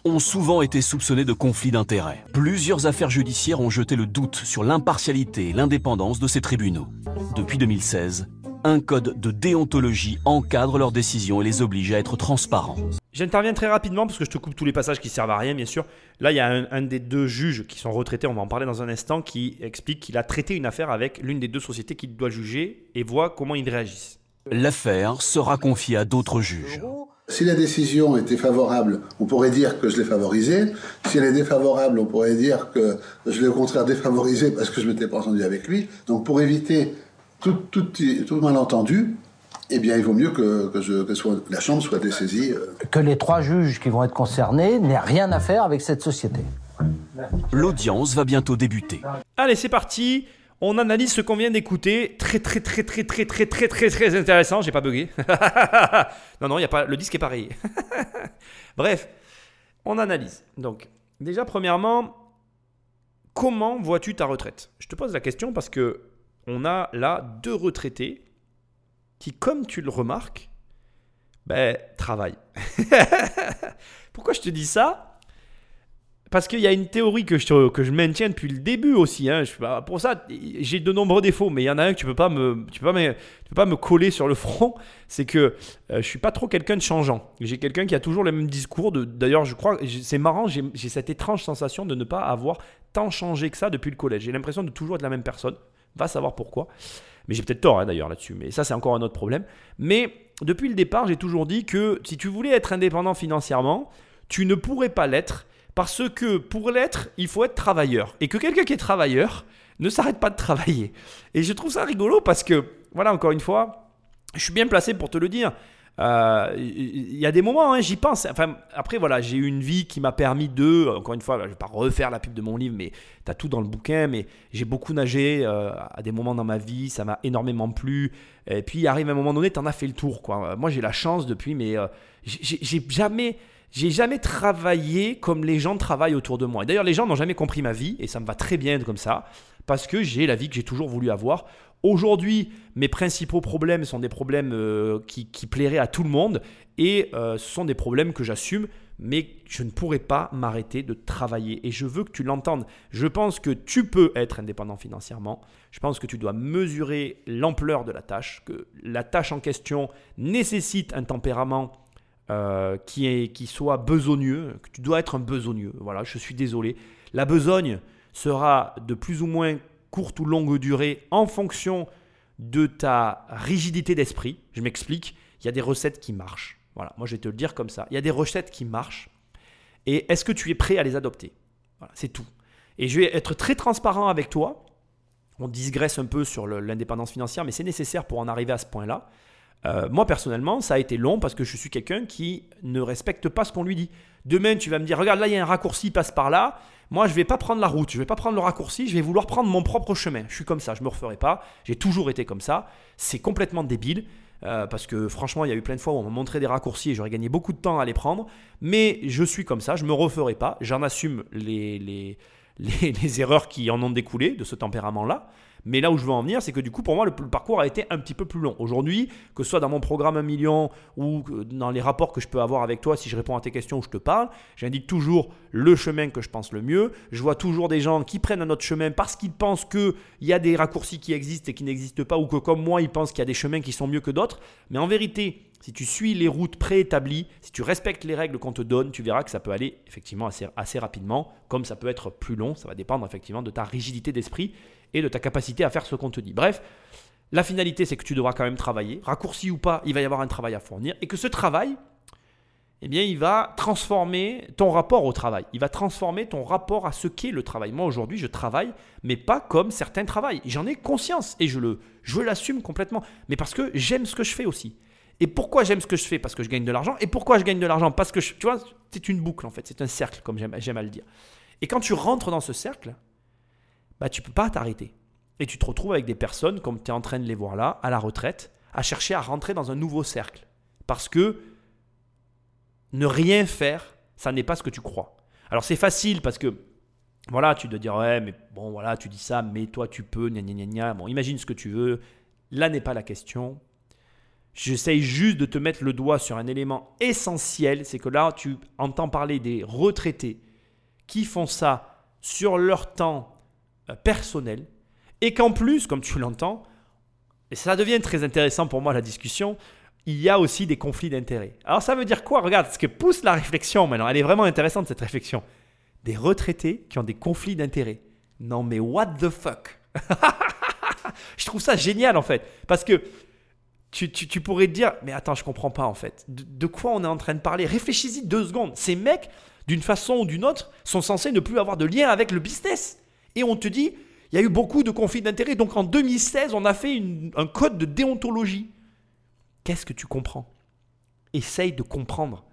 ont souvent été soupçonnés de conflits d'intérêts. Plusieurs affaires judiciaires ont jeté le doute sur l'impartialité et l'indépendance de ces tribunaux. Depuis 2016, un code de déontologie encadre leurs décisions et les oblige à être transparents. J'interviens très rapidement parce que je te coupe tous les passages qui servent à rien, bien sûr. Là, il y a un, un des deux juges qui sont retraités, on va en parler dans un instant, qui explique qu'il a traité une affaire avec l'une des deux sociétés qu'il doit juger et voit comment ils réagissent. L'affaire sera confiée à d'autres juges. Si la décision était favorable, on pourrait dire que je l'ai favorisée. Si elle est défavorable, on pourrait dire que je l'ai au contraire défavorisé parce que je m'étais pas entendu avec lui. Donc pour éviter tout, tout, tout malentendu, eh bien il vaut mieux que, que, je, que soit, la Chambre soit dessaisie. euh. Que les trois juges qui vont être concernés n'aient rien à faire avec cette société. L'audience va bientôt débuter. Allez, c'est parti. On analyse ce qu'on vient d'écouter. Très, très, très, très, très, très, très, très, très intéressant. J'ai pas bugué. [laughs] non, non, y a pas, le disque est pareil. [laughs] Bref, on analyse. Donc, déjà, premièrement, comment vois-tu ta retraite? Je te pose la question parce que on a là deux retraités qui, comme tu le remarques, ben, travaillent. [laughs] Pourquoi je te dis ça? Parce qu'il y a une théorie que je, que je maintiens depuis le début aussi. Hein. Je, bah, pour ça, j'ai de nombreux défauts, mais il y en a un que tu peux pas me, peux pas me, peux pas me coller sur le [laughs] front. C'est que euh, je suis pas trop quelqu'un de changeant. J'ai quelqu'un qui a toujours le même discours. D'ailleurs, je crois, c'est marrant, j'ai, j'ai cette étrange sensation de ne pas avoir tant changé que ça depuis le collège. J'ai l'impression de toujours être la même personne. Va savoir pourquoi. Mais j'ai peut-être tort hein, d'ailleurs là-dessus. Mais ça, c'est encore un autre problème. Mais depuis le départ, j'ai toujours dit que si tu voulais être indépendant financièrement, tu ne pourrais pas l'être parce que pour l'être, il faut être travailleur. Et que quelqu'un qui est travailleur ne s'arrête pas de travailler. Et je trouve ça rigolo parce que, voilà, encore une fois, je suis bien placé pour te le dire. Euh, Il y a des moments, hein, j'y pense. Enfin, après, voilà, j'ai eu une vie qui m'a permis de, encore une fois, je ne vais pas refaire la pub de mon livre, mais tu as tout dans le bouquin. Mais j'ai beaucoup nagé euh, à des moments dans ma vie, ça m'a énormément plu. Et puis, il arrive un moment donné, tu en as fait le tour. Quoi. Moi, j'ai la chance depuis, mais euh, j'ai jamais j'ai jamais travaillé comme les gens travaillent autour de moi. D'ailleurs, les gens n'ont jamais compris ma vie et ça me va très bien comme ça parce que j'ai la vie que j'ai toujours voulu avoir. Aujourd'hui, mes principaux problèmes sont des problèmes euh, qui, qui, plairaient à tout le monde et euh, ce sont des problèmes que j'assume, mais je ne pourrai pas m'arrêter de travailler. Et je veux que tu l'entendes. Je pense que tu peux être indépendant financièrement. Je pense que tu dois mesurer l'ampleur de la tâche, que la tâche en question nécessite un tempérament euh, qui, soit besogneux, que tu dois être un besogneux. Voilà, je suis désolé. La besogne sera de plus ou moins courte ou longue durée en fonction de ta rigidité d'esprit. Je m'explique. Il y a des recettes qui marchent. Voilà, moi je vais te le dire comme ça. Il y a des recettes qui marchent. Et est-ce que tu es prêt à les adopter? Voilà, c'est tout. Et je vais être très transparent avec toi. On digresse un peu sur l'indépendance financière, mais c'est nécessaire pour en arriver à ce point-là. Euh, moi personnellement, ça a été long parce que je suis quelqu'un qui ne respecte pas ce qu'on lui dit. Demain, tu vas me dire, regarde, là, il y a un raccourci, passe par là. Moi, je ne vais pas prendre la route, je ne vais pas prendre le raccourci, je vais vouloir prendre mon propre chemin. Je suis comme ça, je ne me referai pas. J'ai toujours été comme ça. C'est complètement débile. Euh, parce que franchement, il y a eu plein de fois où on m'a montré des raccourcis et j'aurais gagné beaucoup de temps à les prendre. Mais je suis comme ça, je ne me referai pas. J'en assume les, [laughs] les, les, erreurs qui en ont découlé de ce tempérament-là. Mais là où je veux en venir, c'est que du coup, pour moi, le, parcours a été un petit peu plus long. Aujourd'hui, que ce soit dans mon programme 1 million ou dans les rapports que je peux avoir avec toi, si je réponds à tes questions ou je te parle, j'indique toujours le chemin que je pense le mieux. Je vois toujours des gens qui prennent un autre chemin parce qu'ils pensent qu'il y a des raccourcis qui existent et qui n'existent pas, ou que comme moi, ils pensent qu'il y a des chemins qui sont mieux que d'autres. Mais en vérité, si tu suis les routes préétablies, si tu respectes les règles qu'on te donne, tu verras que ça peut aller effectivement assez, assez rapidement, comme ça peut être plus long. Ça va dépendre effectivement de ta rigidité d'esprit et de ta capacité à faire ce qu'on te dit. Bref, la finalité, c'est que tu devras quand même travailler. Raccourci ou pas, il va y avoir un travail à fournir. Et que ce travail, eh bien, il va transformer ton rapport au travail. Il va transformer ton rapport à ce qu'est le travail. Moi, aujourd'hui, je travaille, mais pas comme certains travaillent. J'en ai conscience et je le, je l'assume complètement. Mais parce que j'aime ce que je fais aussi. Et pourquoi j'aime ce que je fais? Parce que je gagne de l'argent. Et pourquoi je gagne de l'argent? Parce que, tu vois, c'est une boucle en fait. C'est un cercle, comme j'aime à le dire. Et quand tu rentres dans ce cercle, bah, tu peux pas t'arrêter. Et tu te retrouves avec des personnes, comme tu es en train de les voir là, à la retraite, à chercher à rentrer dans un nouveau cercle. Parce que ne rien faire, ça n'est pas ce que tu crois. Alors c'est facile parce que, voilà, tu dois dire, ouais, mais bon, voilà, tu dis ça, mais toi tu peux, gna gna gna gna. Bon, imagine ce que tu veux. Là n'est pas la question. J'essaye juste de te mettre le doigt sur un élément essentiel, c'est que là, tu entends parler des retraités qui font ça sur leur temps personnel, et qu'en plus, comme tu l'entends, et ça devient très intéressant pour moi la discussion, il y a aussi des conflits d'intérêts. Alors ça veut dire quoi? Regarde, ce que pousse la réflexion maintenant, elle est vraiment intéressante cette réflexion. Des retraités qui ont des conflits d'intérêts. Non mais what the fuck [laughs] Je trouve ça génial en fait, parce que tu, pourrais te dire, mais attends, je comprends pas en fait. De quoi on est en train de parler? Réfléchis-y deux secondes. Ces mecs, d'une façon ou d'une autre, sont censés ne plus avoir de lien avec le business. Et on te dit, il y a eu beaucoup de conflits d'intérêts. Donc en 2016, on a fait un code de déontologie. Qu'est-ce que tu comprends? Essaye de comprendre.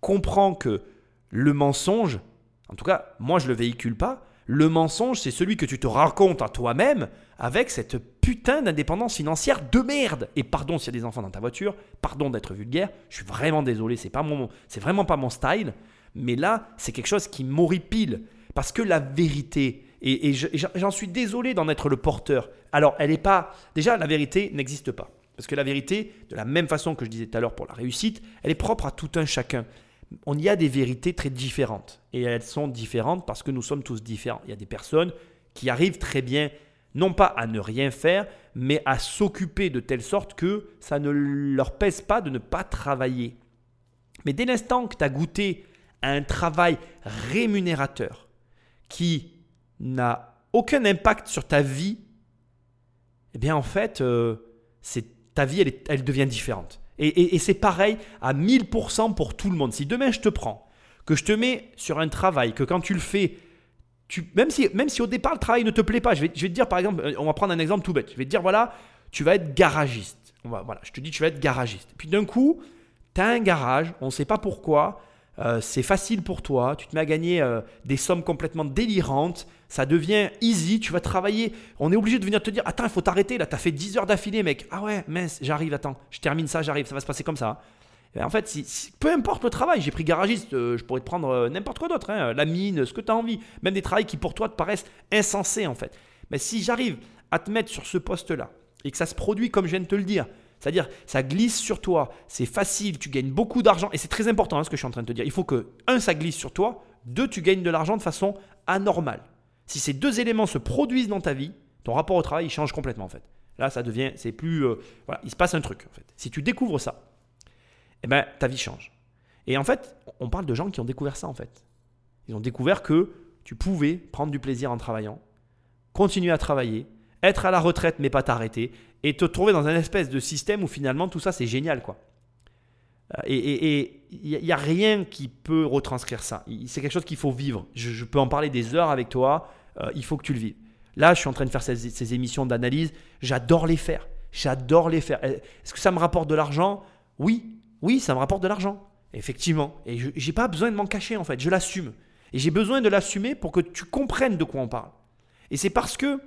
Comprends que le mensonge, en tout cas, moi je ne le véhicule pas, le mensonge, c'est celui que tu te racontes à toi-même avec cette putain d'indépendance financière de merde. Et pardon s'il y a des enfants dans ta voiture, pardon d'être vulgaire, je suis vraiment désolé, c'est pas mon, c'est vraiment pas mon style. Mais là, c'est quelque chose qui m'horripile parce que la vérité, et, j'en suis désolé d'en être le porteur. Alors, elle n'est pas. Déjà, la vérité n'existe pas. Parce que la vérité, de la même façon que je disais tout à l'heure pour la réussite, elle est propre à tout un chacun. On y a des vérités très différentes. Et elles sont différentes parce que nous sommes tous différents. Il y a des personnes qui arrivent très bien, non pas à ne rien faire, mais à s'occuper de telle sorte que ça ne leur pèse pas de ne pas travailler. Mais dès l'instant que tu as goûté à un travail rémunérateur qui n'a aucun impact sur ta vie, eh bien en fait, euh, ta vie, elle, elle, devient différente. Et, c'est pareil à 1000% pour tout le monde. Si demain je te prends, que je te mets sur un travail, que quand tu le fais, tu, même, si, même si au départ le travail ne te plaît pas, je vais, je vais te dire par exemple, euh, on va prendre un exemple tout bête, je vais te dire voilà, tu vas être garagiste. voilà, je te dis tu vas être garagiste. Puis d'un coup, tu as un garage, on ne sait pas pourquoi, euh, c'est facile pour toi, tu te mets à gagner des sommes complètement délirantes, ça devient easy, tu vas travailler. On est obligé de venir te dire Attends, il faut t'arrêter là, t'as fait 10 heures d'affilée, mec. Ah ouais, mince, j'arrive, attends, je termine ça, j'arrive, ça va se passer comme ça. en fait, peu importe le travail, j'ai pris garagiste, euh, je pourrais te prendre euh, n'importe quoi d'autre, hein, la mine, ce que tu as envie, même des travails qui pour toi te paraissent insensés en fait. Mais si j'arrive à te mettre sur ce poste-là et que ça se produit comme je viens de te le dire, C'est-à-dire, ça glisse sur toi, c'est facile, tu gagnes beaucoup d'argent, et c'est très important hein, ce que je suis en train de te dire. Il faut que, un, ça glisse sur toi, deux, tu gagnes de l'argent de façon anormale. Si ces deux éléments se produisent dans ta vie, ton rapport au travail, il change complètement en fait. Là, ça devient, c'est plus, euh, voilà, il se passe un truc en fait. Si tu découvres ça, eh ben, ta vie change. Et en fait, on parle de gens qui ont découvert ça en fait. Ils ont découvert que tu pouvais prendre du plaisir en travaillant, continuer à travailler, être à la retraite mais pas t'arrêter, et te trouver dans un espèce de système où finalement tout ça c'est génial quoi. Euh, Et il n'y a rien qui peut retranscrire ça. C'est quelque chose qu'il faut vivre. Je, peux en parler des heures avec toi. Euh, il faut que tu le vives. Là, je suis en train de faire ces, émissions d'analyse. J'adore les faire. J'adore les faire. Est-ce que ça me rapporte de l'argent? Oui. Oui, ça me rapporte de l'argent. Effectivement. Et je n'ai pas besoin de m'en cacher en fait. Je l'assume. Et j'ai besoin de l'assumer pour que tu comprennes de quoi on parle. Et c'est parce que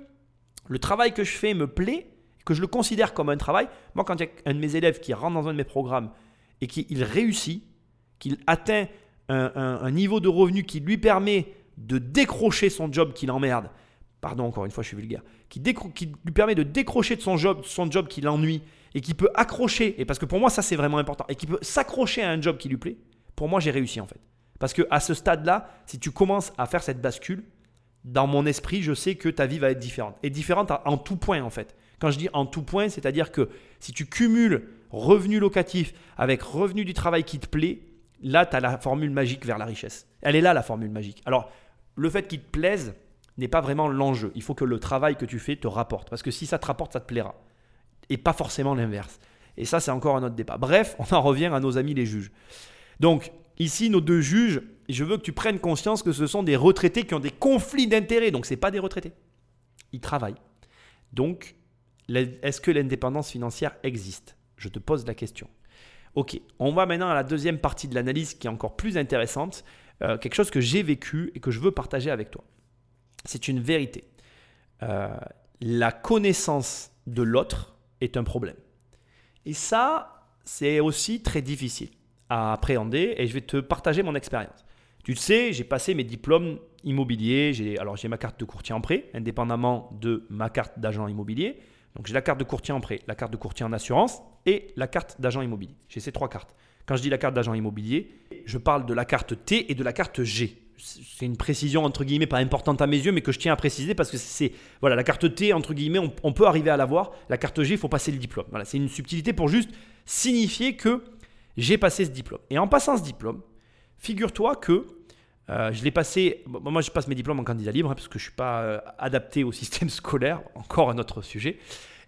le travail que je fais me plaît, que je le considère comme un travail. Moi, quand il y a un de mes élèves qui rentre dans un de mes programmes et qu'il réussit, qu'il atteint un, niveau de revenu qui lui permet de décrocher son job qui l'emmerde, pardon encore une fois je suis vulgaire, qui, qui, lui permet de décrocher de son job, son job qui l'ennuie et qui peut accrocher, et parce que pour moi ça c'est vraiment important, et qui peut s'accrocher à un job qui lui plaît, pour moi j'ai réussi en fait. Parce que à ce stade-là, si tu commences à faire cette bascule, dans mon esprit, je sais que ta vie va être différente. Et différente en tout point en fait. Quand je dis en tout point, c'est-à-dire que si tu cumules revenu locatif avec revenu du travail qui te plaît, là, tu as la formule magique vers la richesse. Elle est là, la formule magique. Alors, le fait qu'il te plaise n'est pas vraiment l'enjeu. Il faut que le travail que tu fais te rapporte. Parce que si ça te rapporte, ça te plaira. Et pas forcément l'inverse. Et ça, c'est encore un autre débat. Bref, [laughs] on en revient à nos amis les juges. Donc, ici, nos deux juges, je veux que tu prennes conscience que ce sont des retraités qui ont des conflits d'intérêts. Donc, ce n'est pas des retraités. Ils travaillent. Donc, est-ce que l'indépendance financière existe? Je te pose la question. Ok, on va maintenant à la deuxième partie de l'analyse qui est encore plus intéressante, euh, quelque chose que j'ai vécu et que je veux partager avec toi. C'est une vérité. Euh, la connaissance de l'autre est un problème. Et ça, c'est aussi très difficile à appréhender et je vais te partager mon expérience. Tu le sais, j'ai passé mes diplômes immobiliers, j'ai, alors j'ai ma carte de courtier en prêt, indépendamment de ma carte d'agent immobilier. Donc j'ai la carte de courtier en prêt, la carte de courtier en assurance et la carte d'agent immobilier. J'ai ces trois cartes. Quand je dis la carte d'agent immobilier, je parle de la carte T et de la carte G. C'est une précision entre guillemets pas importante à mes yeux, mais que je tiens à préciser parce que c'est voilà la carte T entre guillemets, on, peut arriver à l'avoir. La carte G, il faut passer le diplôme. Voilà, c'est une subtilité pour juste signifier que j'ai passé ce diplôme. Et en passant ce diplôme, figure-toi que euh, je l'ai passé. Moi, je passe mes diplômes en candidat libre hein, parce que je suis pas euh, adapté au système [laughs] scolaire. Encore un autre sujet.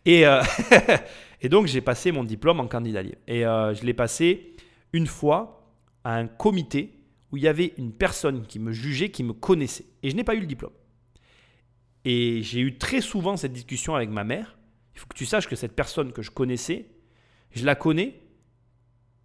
Et, euh, [laughs] et donc, j'ai passé mon diplôme en candidat libre. Et je l'ai passé une fois à un comité où il y avait une personne qui me jugeait, qui me connaissait. Et je n'ai pas eu le diplôme. Et j'ai eu très souvent cette discussion avec ma mère. Il faut que tu saches que cette personne que je connaissais, je la connais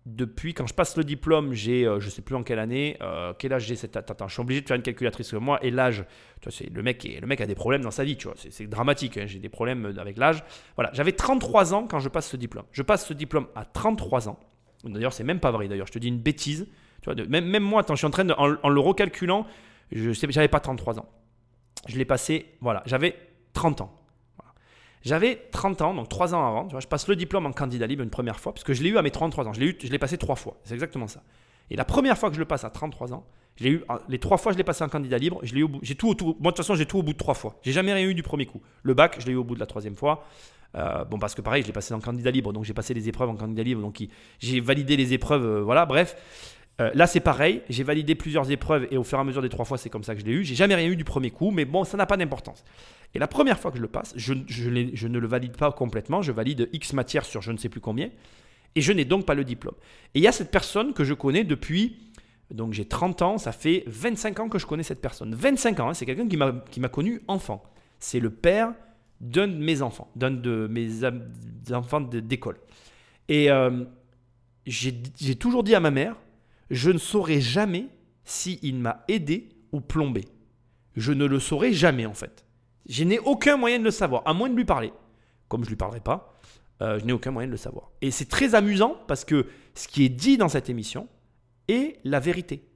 depuis quand je passe le diplôme, j'ai, euh, je sais plus en quelle année, euh, quel âge j'ai cette Attends, je suis obligé de faire une calculatrice comme moi. Et l'âge, c'est, le, mec le mec a des problèmes dans sa vie, tu vois, c'est, dramatique. Hein, j'ai des problèmes avec l'âge. Voilà, j'avais 33 ans quand je passe ce diplôme. Je passe ce diplôme à 33 ans. D'ailleurs, c'est même pas vrai, d'ailleurs, je te dis une bêtise. Même, moi, attends, je suis en train de, en, en le recalculant, je sais, j'avais pas 33 ans. Je l'ai passé, voilà, j'avais 30 ans. J'avais 30 ans, donc 3 ans avant. Je passe le diplôme en candidat libre une première fois, parce que je l'ai eu à mes 33 ans. Je l'ai, eu, je l'ai passé 3 fois. C'est exactement ça. Et la première fois que je le passe à 33 ans, je l'ai eu, les 3 fois je l'ai passé en candidat libre, je l'ai eu, j'ai tout, tout, moi de toute façon j'ai tout au bout de 3 fois. J'ai jamais rien eu du premier coup. Le bac, je l'ai eu au bout de la troisième fois. Euh, bon, parce que pareil, je l'ai passé en candidat libre, donc j'ai passé les épreuves en candidat libre, donc j'ai validé les épreuves, euh, voilà, bref. Euh, là, c'est pareil, j'ai validé plusieurs épreuves et au fur et à mesure des trois fois, c'est comme ça que je l'ai eu. J'ai jamais rien eu du premier coup, mais bon, ça n'a pas d'importance. Et la première fois que je le passe, je, ne le valide pas complètement, je valide X matières sur je ne sais plus combien, et je n'ai donc pas le diplôme. Et il y a cette personne que je connais depuis, donc j'ai 30 ans, ça fait 25 ans que je connais cette personne. 25 ans, hein, c'est quelqu'un qui m'a connu enfant. C'est le père d'un de mes enfants, d'un de mes enfants d'école. Et euh, j'ai toujours dit à ma mère, je ne saurai jamais s'il m'a aidé ou plombé. Je ne le saurai jamais en fait. Je n'ai aucun moyen de le savoir, à moins de lui parler. Comme je ne lui parlerai pas, euh, je n'ai aucun moyen de le savoir. Et c'est très amusant parce que ce qui est dit dans cette émission est la vérité.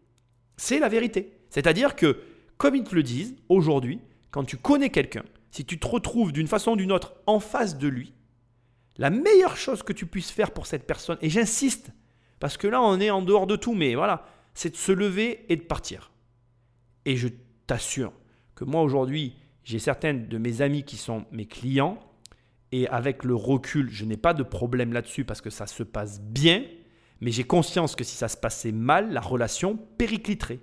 C'est la vérité. C'est-à-dire que, comme ils te le disent, aujourd'hui, quand tu connais quelqu'un, si tu te retrouves d'une façon ou d'une autre en face de lui, La meilleure chose que tu puisses faire pour cette personne, et j'insiste, parce que là on est en dehors de tout, mais voilà, c'est de se lever et de partir. Et je t'assure que moi aujourd'hui, j'ai certaines de mes amis qui sont mes clients, et avec le recul, je n'ai pas de problème là-dessus parce que ça se passe bien, mais j'ai conscience que si ça se passait mal, la relation péricliterait.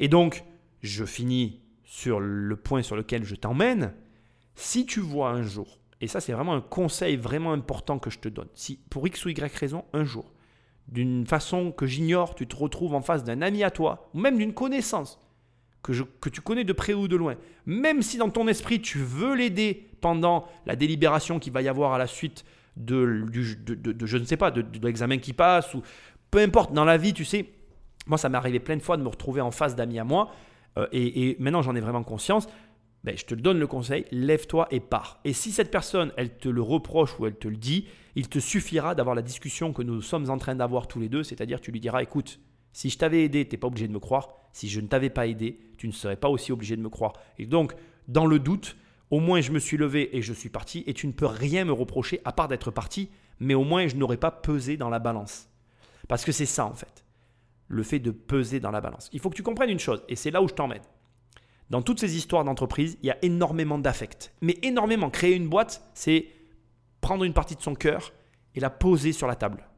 Et donc, je finis sur le point sur lequel je t'emmène. Si tu vois un jour, et ça c'est vraiment un conseil vraiment important que je te donne, si pour X ou Y raison, un jour, d'une façon que j'ignore, tu te retrouves en face d'un ami à toi, ou même d'une connaissance que, que tu connais de près ou de loin, même si dans ton esprit tu veux l'aider pendant la délibération qu'il va y avoir à la suite de, de, je ne sais pas, de, l'examen qui passe, ou peu importe, dans la vie, tu sais, moi ça m'est arrivé plein de fois de me retrouver en face d'amis à moi, euh, et, maintenant j'en ai vraiment conscience, ben, je te donne le conseil, lève-toi et pars. Et si cette personne, elle te le reproche ou elle te le dit, il te suffira d'avoir la discussion que nous sommes en train d'avoir tous les deux, c'est-à-dire tu lui diras, écoute, si je t'avais aidé, tu n'es pas obligé de me croire. Si je ne t'avais pas aidé, tu ne serais pas aussi obligé de me croire. Et donc, dans le doute, au moins je me suis levé et je suis parti, et tu ne peux rien me reprocher à part d'être parti, mais au moins je n'aurais pas pesé dans la balance. Parce que c'est ça en fait, le fait de peser dans la balance. Il faut que tu comprennes une chose, et c'est là où je t'emmène. Dans toutes ces histoires d'entreprise, il y a énormément d'affect. Mais énormément. Créer une boîte, c'est prendre une partie de son cœur et la poser sur la table.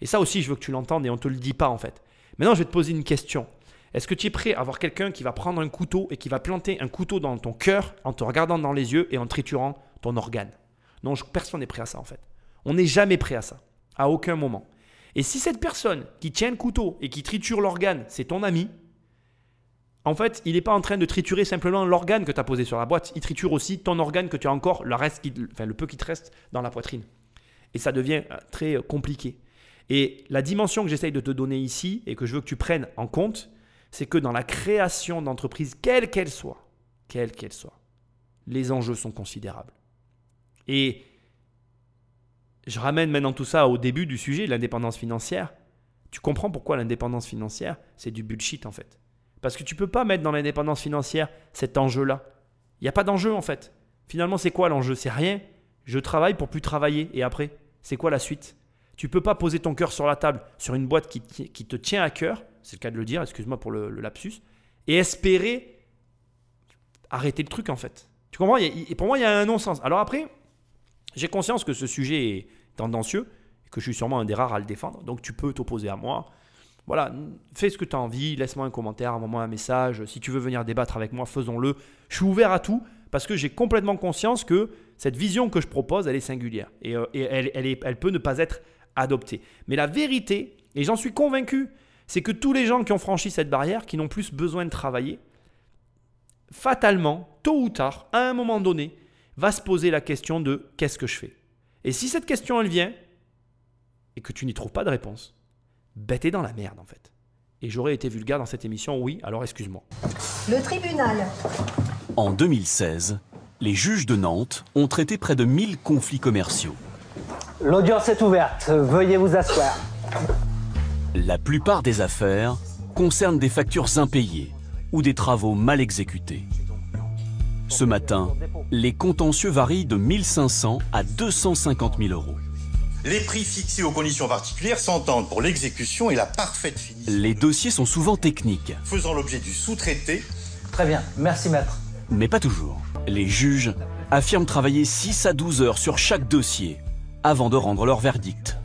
Et ça aussi, je veux que tu l'entendes et on ne te le dit pas en fait. Maintenant, je vais te poser une question. Est-ce que tu es prêt à avoir quelqu'un qui va prendre un couteau et qui va planter un couteau dans ton cœur en te regardant dans les yeux et en triturant ton organe? Non, personne n'est prêt à ça en fait. On n'est jamais prêt à ça, à aucun moment. Et si cette personne qui tient le couteau et qui triture l'organe, c'est ton ami, en fait, il n'est pas en train de triturer simplement l'organe que tu as posé sur la boîte, il triture aussi ton organe que tu as encore, le, peu qui te reste dans la poitrine. Et ça devient euh, très euh, compliqué. Et la dimension que j'essaye de te donner ici et que je veux que tu prennes en compte, c'est que dans la création d'entreprise, quelle qu'elle soit, quelle qu'elle soit, les enjeux sont considérables. Et je ramène maintenant tout ça au début du sujet, l'indépendance financière. Tu comprends pourquoi l'indépendance financière, c'est du bullshit en fait. Parce que tu peux pas mettre dans l'indépendance financière cet enjeu-là. Il n'y a pas d'enjeu en fait. Finalement, c'est quoi l'enjeu? C'est rien. Je travaille pour plus travailler. Et après, c'est quoi la suite? Tu peux pas poser ton cœur sur la table sur une boîte qui, te tient à cœur, c'est le cas de le dire, excuse-moi pour le, lapsus, et espérer arrêter le truc en fait. Tu comprends? Et Pour moi, il y a un non-sens. Alors après, j'ai conscience que ce sujet est tendancieux et que je suis sûrement un des rares à le défendre. Donc tu peux t'opposer à moi. Voilà, fais ce que tu as envie, laisse-moi un commentaire, envoie-moi un message. Si tu veux venir débattre avec moi, faisons-le. Je suis ouvert à tout parce que j'ai complètement conscience que cette vision que je propose, elle est singulière et, euh, elle, peut ne pas être adopter. Mais la vérité, et j'en suis convaincu, c'est que tous les gens qui ont franchi cette barrière, qui n'ont plus besoin de travailler, fatalement, tôt ou tard, à un moment donné, va se poser la question de qu'est-ce que je fais? Et si cette question, elle vient, et que tu n'y trouves pas de réponse, ben t'es dans la merde en fait. Et j'aurais été vulgaire dans cette émission, oui, alors excuse-moi. Le tribunal. En 2016, les juges de Nantes ont traité près de 1000 conflits commerciaux. L'audience est ouverte. Veuillez vous asseoir. La plupart des affaires concernent des factures impayées ou des travaux mal exécutés. Ce matin, les contentieux varient de 1500 à 250 000 euros. Les prix fixés aux conditions particulières s'entendent pour l'exécution et la parfaite finition. Les dossiers sont souvent techniques. Faisant l'objet du sous-traité. Très bien, merci maître. Mais pas toujours. Les juges affirment travailler 6 à 12 heures sur chaque dossier avant de rendre leur verdict.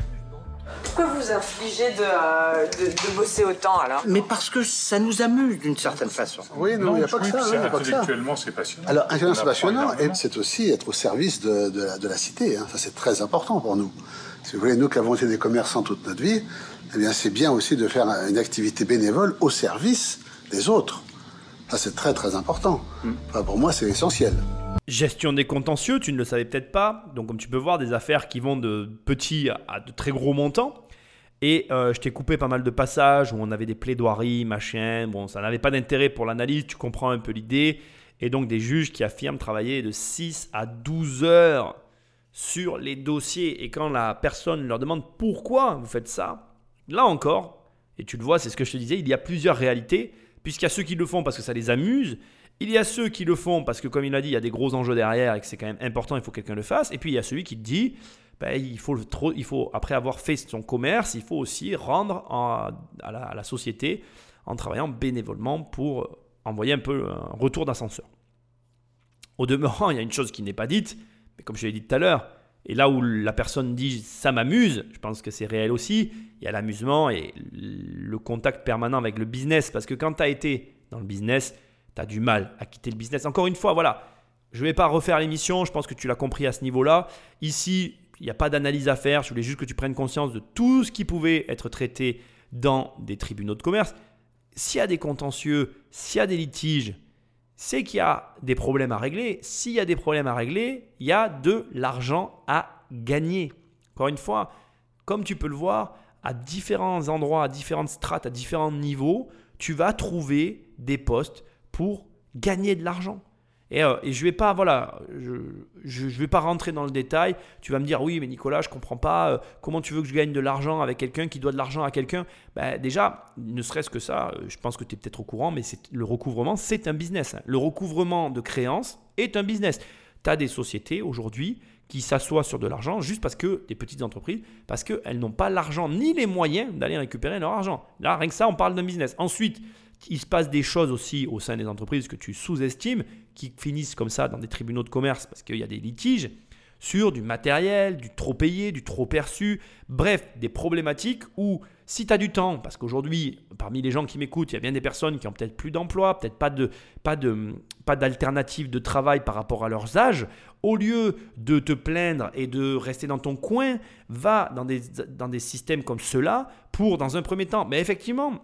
Pourquoi vous infligez euh, de, de, bosser autant alors? Mais parce que ça nous amuse d'une certaine façon. Oui, non, il n'y a pas que ça. Intellectuellement, c'est passionnant. Alors, intellectuellement, c'est passionnant et c'est aussi être au service de, de, la, cité. Hein. Ça, c'est très important pour nous. Si vous voulez, nous qui avons été des commerçants toute notre vie, eh bien, c'est bien aussi de faire une activité bénévole au service des autres. Ça, c'est très, très important. Hmm. pour moi, c'est essentiel. Gestion des contentieux, tu ne le savais peut-être pas. Donc, comme tu peux voir, des affaires qui vont de petits à de très gros montants. Et euh, je t'ai coupé pas mal de passages où on avait des plaidoiries, machin. Bon, ça n'avait pas d'intérêt pour l'analyse, tu comprends un peu l'idée. Et donc, des juges qui affirment travailler de 6 à 12 heures sur les dossiers. Et quand la personne leur demande pourquoi vous faites ça, là encore, et tu le vois, c'est ce que je te disais, il y a plusieurs réalités. Puisqu'il y a ceux qui le font parce que ça les amuse, il y a ceux qui le font parce que, comme il a dit, il y a des gros enjeux derrière et que c'est quand même important, il faut que quelqu'un le fasse. Et puis il y a celui qui dit ben, il, faut trop, il faut, après avoir fait son commerce, il faut aussi rendre en- à, la, à la société en travaillant bénévolement pour envoyer un peu un retour d'ascenseur. Au demeurant, il y a une chose qui n'est pas dite, mais comme je l'ai dit tout à l'heure, et là où la personne dit ça m'amuse, je pense que c'est réel aussi, il y a l'amusement et le contact permanent avec le business. Parce que quand tu as été dans le business, tu as du mal à quitter le business. Encore une fois, voilà, je ne vais pas refaire l'émission, je pense que tu l'as compris à ce niveau-là. Ici, il n'y a pas d'analyse à faire, je voulais juste que tu prennes conscience de tout ce qui pouvait être traité dans des tribunaux de commerce. S'il y a des contentieux, s'il y a des litiges, c'est qu'il y a des problèmes à régler. S'il y a des problèmes à régler, il y a de l'argent à gagner. Encore une fois, comme tu peux le voir, à différents endroits, à différentes strates, à différents niveaux, tu vas trouver des postes pour gagner de l'argent. Et, euh, et je vais pas, voilà, je, je, vais pas rentrer dans le détail. Tu vas me dire, oui, mais Nicolas, je comprends pas. euh, comment tu veux que je gagne de l'argent avec quelqu'un qui doit de l'argent à quelqu'un? Ben, Déjà, ne serait-ce que ça, euh, je pense que tu es peut-être au courant, mais le recouvrement, c'est un business. hein. Le recouvrement de créances est un business. Tu as des sociétés aujourd'hui qui s'assoient sur de l'argent juste parce que, des petites entreprises, parce qu'elles n'ont pas l'argent ni les moyens d'aller récupérer leur argent. Là, rien que ça, on parle d'un business. Ensuite, il se passe des choses aussi au sein des entreprises que tu sous-estimes, qui finissent comme ça dans des tribunaux de commerce parce qu'il y a des litiges sur du matériel, du trop payé, du trop perçu, bref, des problématiques où si tu as du temps, parce qu'aujourd'hui, parmi les gens qui m'écoutent, il y a bien des personnes qui ont peut-être plus d'emploi, peut-être pas de pas de pas d'alternative de travail par rapport à leurs âges, au lieu de te plaindre et de rester dans ton coin, va dans des, dans des systèmes comme ceux-là pour, dans un premier temps, mais effectivement,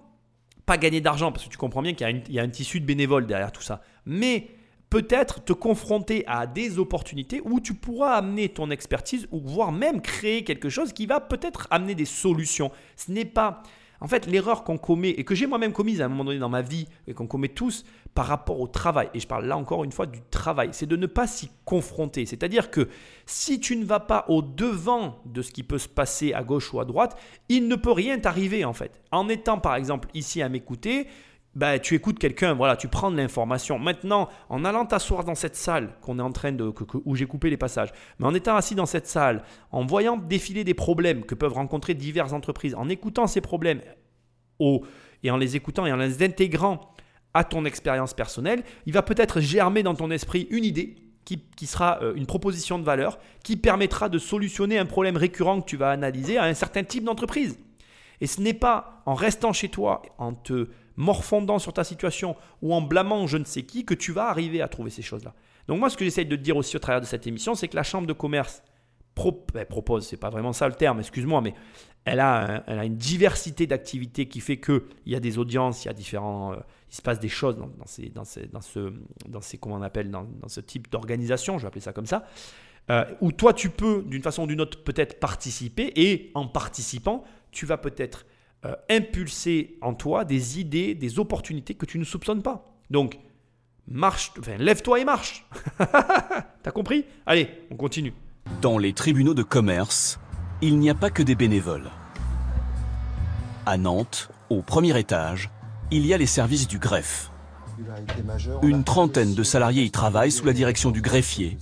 pas gagner d'argent, parce que tu comprends bien qu'il y y a un tissu de bénévoles derrière tout ça, mais peut-être te confronter à des opportunités où tu pourras amener ton expertise ou voire même créer quelque chose qui va peut-être amener des solutions. Ce n'est pas... En fait, l'erreur qu'on commet, et que j'ai moi-même commise à un moment donné dans ma vie, et qu'on commet tous par rapport au travail, et je parle là encore une fois du travail, c'est de ne pas s'y confronter. C'est-à-dire que si tu ne vas pas au devant de ce qui peut se passer à gauche ou à droite, il ne peut rien t'arriver en fait. En étant par exemple ici à m'écouter, bah, tu écoutes quelqu'un, voilà, tu prends de l'information. Maintenant, en allant t'asseoir dans cette salle qu'on est en train de, que- où j'ai coupé les passages, mais en étant assis dans cette salle, en voyant défiler des problèmes que peuvent rencontrer diverses entreprises, en écoutant ces problèmes et en les écoutant et en les intégrant à ton expérience personnelle, il va peut-être germer dans ton esprit une idée qui, qui sera euh, une proposition de valeur qui permettra de solutionner un problème récurrent que tu vas analyser à un certain type d'entreprise. Et ce n'est pas en restant chez toi, en te morfondant sur ta situation ou en blâmant je ne sais qui que tu vas arriver à trouver ces choses-là. Donc moi, ce que j'essaye de te dire aussi au travers de cette émission, c'est que la Chambre de commerce pro- ben, propose, c'est pas vraiment ça le terme, excuse-moi, mais elle a, elle a une diversité d'activités qui fait qu'il y a des audiences, il y a différents, euh, il se passe des choses dans, ces, dans ces, dans ce, dans ces, comment on appelle, dans ce type d'organisation, je vais appeler ça comme ça, euh, où toi tu peux, d'une façon ou d'une autre, peut-être participer et en participant, tu vas peut-être euh, impulser en toi des idées, des opportunités que tu ne soupçonnes pas. Donc, marche, enfin, lève-toi et marche. [laughs] T'as compris? Allez, on continue. Dans les tribunaux de commerce, il n'y a pas que des bénévoles. À Nantes, au premier étage, il y a les services du greffe. Une trentaine de salariés y travaillent sous la direction du greffier.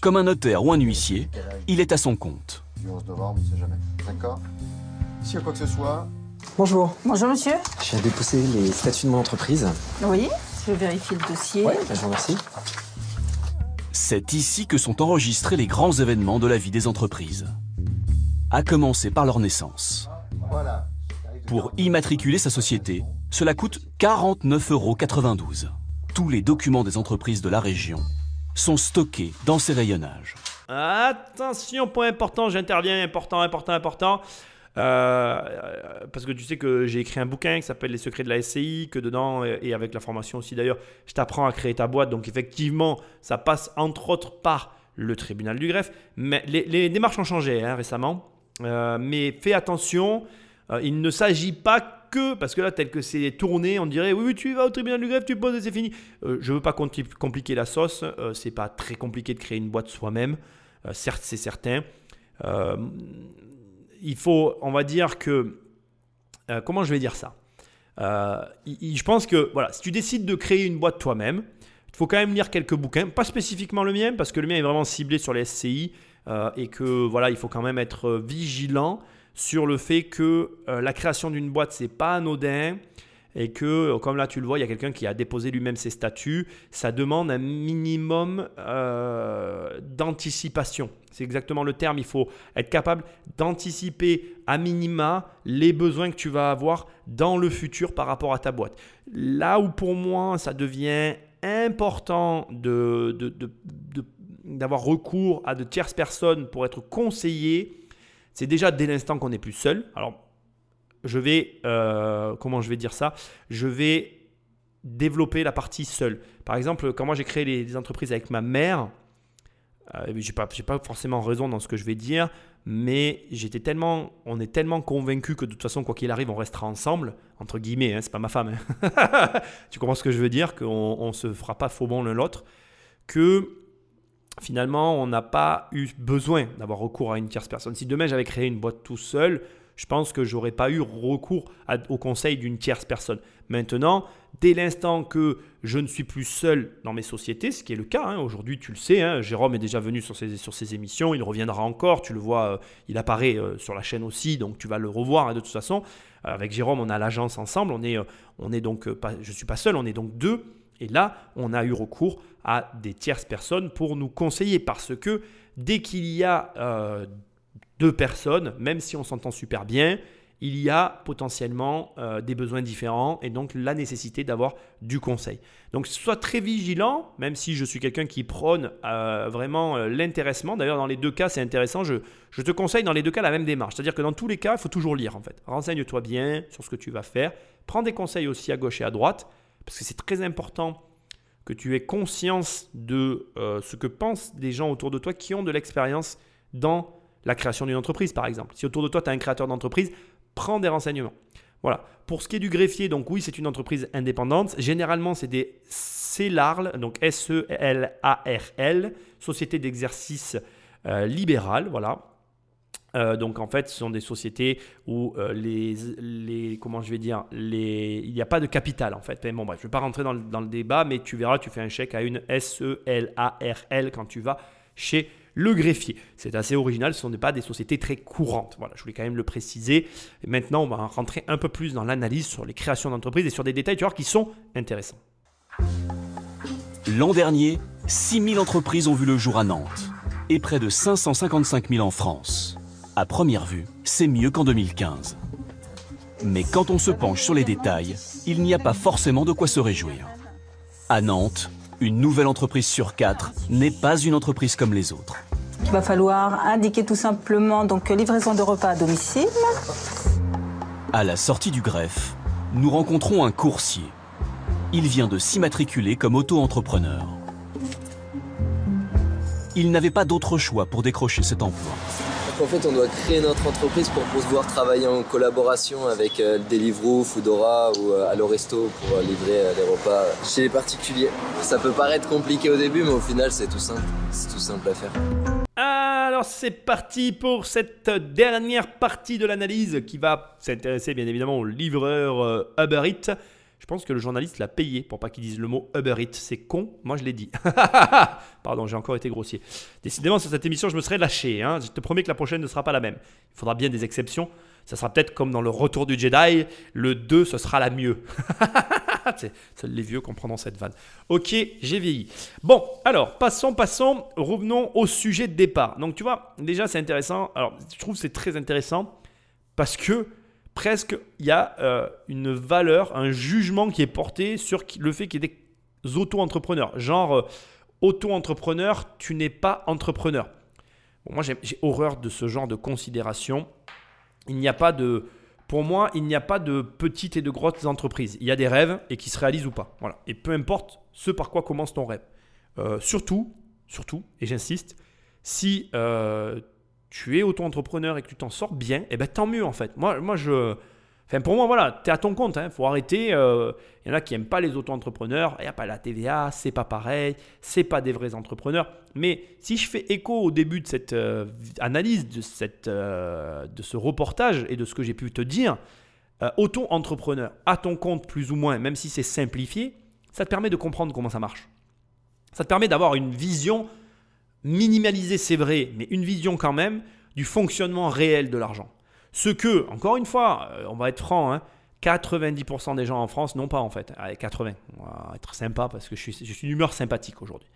Comme un notaire ou un huissier, il est à son compte. Du 11 novembre, on sait jamais. D'accord? S'il y a quoi que ce soit, Bonjour. Bonjour monsieur. Je viens déposer les statuts de mon entreprise. Oui, je vérifie le dossier. Bah, je vous remercie. C'est ici que sont enregistrés les grands événements de la vie des entreprises. À commencer par leur naissance. voilà. Pour immatriculer sa société, cela coûte 49,92 euros. Tous les documents des entreprises de la région sont stockés dans ces rayonnages. Attention, point important, j'interviens, important, important, important. Euh, euh, parce que tu sais que j'ai écrit un bouquin qui s'appelle Les secrets de la SCI, que dedans, et et avec la formation aussi d'ailleurs, je t'apprends à créer ta boîte. Donc effectivement, ça passe entre autres par le tribunal du greffe. Mais les, démarches ont changé hein, récemment. Euh, mais fais attention, euh, il ne s'agit pas que, parce que là, tel que c'est tourné, on dirait oui, oui, tu vas au tribunal du greffe, tu poses et c'est fini. Euh, je veux pas compli- compliquer la sauce, euh, c'est pas très compliqué de créer une boîte soi-même, Euh, certes, c'est certain. Il faut, on va dire que, euh, comment je vais dire ça? Euh, Je pense que, voilà, si tu décides de créer une boîte toi-même, il faut quand même lire quelques bouquins, pas spécifiquement le mien, parce que le mien est vraiment ciblé sur les SCI. euh, et que voilà, il faut quand même être vigilant sur le fait que la création d'une boîte, c'est pas anodin et que, comme là tu le vois, il y a quelqu'un qui a déposé lui-même ses statuts, ça demande un minimum euh, d'anticipation. C'est exactement le terme, il faut être capable d'anticiper à minima les besoins que tu vas avoir dans le futur par rapport à ta boîte. Là où pour moi ça devient important de, d'avoir recours à de tierces personnes pour être conseillé, c'est déjà dès l'instant qu'on n'est plus seul. Alors je vais, euh, comment je vais dire ça? Je vais développer la partie seule. Par exemple, quand moi j'ai créé les, entreprises avec ma mère, euh, je n'ai pas, forcément raison dans ce que je vais dire, mais j'étais tellement, on est tellement convaincus que de toute façon, quoi qu'il arrive, on restera ensemble, entre guillemets, hein, c'est pas ma femme. Hein. [laughs] tu comprends ce que je veux dire? Qu'on ne se fera pas faux bon l'un l'autre, que finalement, on n'a pas eu besoin d'avoir recours à une tierce personne. Si demain j'avais créé une boîte tout seul, je pense que j'aurais pas eu recours au conseil d'une tierce personne. Maintenant, dès l'instant que je ne suis plus seul dans mes sociétés, ce qui est le cas, hein, aujourd'hui tu le sais, hein, Jérôme est déjà venu sur ses, sur émissions, il reviendra encore, tu le vois, euh, il apparaît euh, sur la chaîne aussi, donc tu vas le revoir hein, de toute façon. Euh, avec Jérôme, on a l'agence ensemble, on est, on est donc, pas, je ne suis pas seul, on est donc deux, et là, on a eu recours à des tierces personnes pour nous conseiller, parce que dès qu'il y a deux personnes, même si on s'entend super bien, il y a potentiellement euh, des besoins différents et donc la nécessité d'avoir du conseil. Donc sois très vigilant, même si je suis quelqu'un qui prône euh, vraiment euh, l'intéressement. D'ailleurs, dans les deux cas, c'est intéressant. Je, je, te conseille dans les deux cas la même démarche. C'est-à-dire que dans tous les cas, il faut toujours lire en fait. Renseigne-toi bien sur ce que tu vas faire. Prends des conseils aussi à gauche et à droite, parce que c'est très important que tu aies conscience de ce que pensent des gens autour de toi qui ont de l'expérience dans la création d'une entreprise, par exemple. Si autour de toi, tu as un créateur d'entreprise, prends des renseignements. Voilà. Pour ce qui est du greffier, donc oui, c'est une entreprise indépendante. Généralement, c'est des CELARL, donc S-E-L-A-R-L, Société d'exercice euh, libéral, voilà. Euh, donc en fait, ce sont des sociétés où euh, les, les, comment je vais dire, les, il n'y a pas de capital en fait. bon bref, je ne vais pas rentrer dans dans le, débat, mais tu verras, tu fais un chèque à une S-E-L-A-R-L quand tu vas chez le greffier. C'est assez original, ce ne sont pas des sociétés très courantes. Voilà, je voulais quand même le préciser. Maintenant, on va rentrer un peu plus dans l'analyse sur les créations d'entreprises et sur des détails, tu vois, qui sont intéressants. L'an dernier, 6000 entreprises ont vu le jour à Nantes et près de 555 000 en France. À première vue, c'est mieux qu'en 2015. Mais quand on se penche sur les détails, il n'y a pas forcément de quoi se réjouir. À Nantes, une nouvelle entreprise sur quatre n'est pas une entreprise comme les autres. Il va falloir indiquer tout simplement donc livraison de repas à domicile. À la sortie du greffe, nous rencontrons un coursier. Il vient de s'immatriculer comme auto-entrepreneur. Il n'avait pas d'autre choix pour décrocher cet emploi. En fait, on doit créer notre entreprise pour pouvoir travailler en collaboration avec euh, Deliveroo, Foodora ou euh, Allo Resto pour euh, livrer les repas chez les particuliers. Ça peut paraître compliqué au début, mais au final, c'est tout simple. C'est tout simple à faire. Alors c'est parti pour cette dernière partie de l'analyse qui va s'intéresser bien évidemment au livreur Uber Eats. Je pense que le journaliste l'a payé pour pas qu'il dise le mot Uber Eats. C'est con, moi je l'ai dit. [laughs] Pardon, j'ai encore été grossier. Décidément, sur cette émission, je me serais lâché. Hein. Je te promets que la prochaine ne sera pas la même. Il faudra bien des exceptions. Ça sera peut-être comme dans le Retour du Jedi. Le 2, ce sera la mieux. [laughs] Seuls les vieux comprendront cette vanne. Ok, j'ai vieilli. Bon, alors, passons, passons. Revenons au sujet de départ. Donc, tu vois, déjà, c'est intéressant. Alors, je trouve c'est très intéressant parce que presque il y a euh, une valeur, un jugement qui est porté sur le fait qu'il y ait des auto-entrepreneurs. Genre, euh, auto-entrepreneur, tu n'es pas entrepreneur. moi, j'ai horreur de ce genre de considération. Il n'y a pas de. Pour moi, il n'y a pas de petites et de grosses entreprises. Il y a des rêves et qui se réalisent ou pas. Voilà. Et peu importe ce par quoi commence ton rêve. Euh, surtout, surtout, et j'insiste, si tu es auto-entrepreneur et que tu t'en sors bien, eh ben tant mieux en fait. Moi, moi je. Enfin, pour moi, voilà, tu es à ton compte. Il hein. faut arrêter. Il euh, y en a qui n'aiment pas les auto-entrepreneurs. Il n'y a pas la TVA, c'est pas pareil. C'est pas des vrais entrepreneurs. Mais si je fais écho au début de cette euh, analyse, de, cette, euh, de ce reportage et de ce que j'ai pu te dire, auto-entrepreneur, à ton compte plus ou moins, même si c'est simplifié, ça te permet de comprendre comment ça marche. Ça te permet d'avoir une vision minimalisée, c'est vrai, mais une vision quand même du fonctionnement réel de l'argent. Ce que, encore une fois, euh, on va être franc, hein, 90% des gens en France n'ont pas en fait. Allez, 80, on va être sympa parce que je suis, je suis d'humeur sympathique aujourd'hui.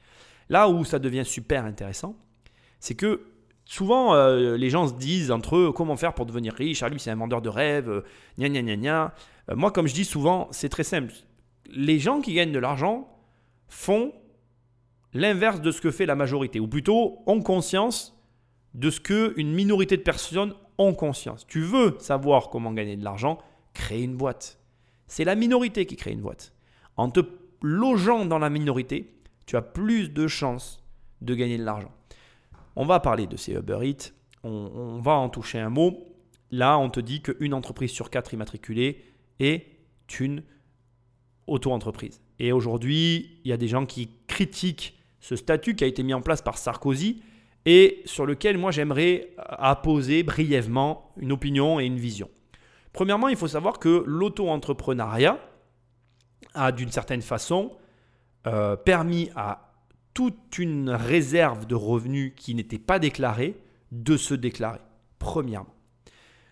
Là où ça devient super intéressant, c'est que souvent euh, les gens se disent entre eux comment faire pour devenir riche? Ah lui c'est un vendeur de rêves, euh, gna gna gna gna. Euh, moi comme je dis souvent, c'est très simple. Les gens qui gagnent de l'argent font l'inverse de ce que fait la majorité, ou plutôt ont conscience de ce que une minorité de personnes ont conscience. Tu veux savoir comment gagner de l'argent, crée une boîte. C'est la minorité qui crée une boîte. En te logeant dans la minorité, tu as plus de chances de gagner de l'argent. On va parler de ces Uber Eats, on, on va en toucher un mot. Là, on te dit qu'une entreprise sur quatre immatriculée est une auto-entreprise. Et aujourd'hui, il y a des gens qui critiquent ce statut qui a été mis en place par Sarkozy et sur lequel moi j'aimerais apposer brièvement une opinion et une vision. Premièrement, il faut savoir que l'auto-entrepreneuriat a d'une certaine façon euh, permis à toute une réserve de revenus qui n'était pas déclarée de se déclarer, premièrement.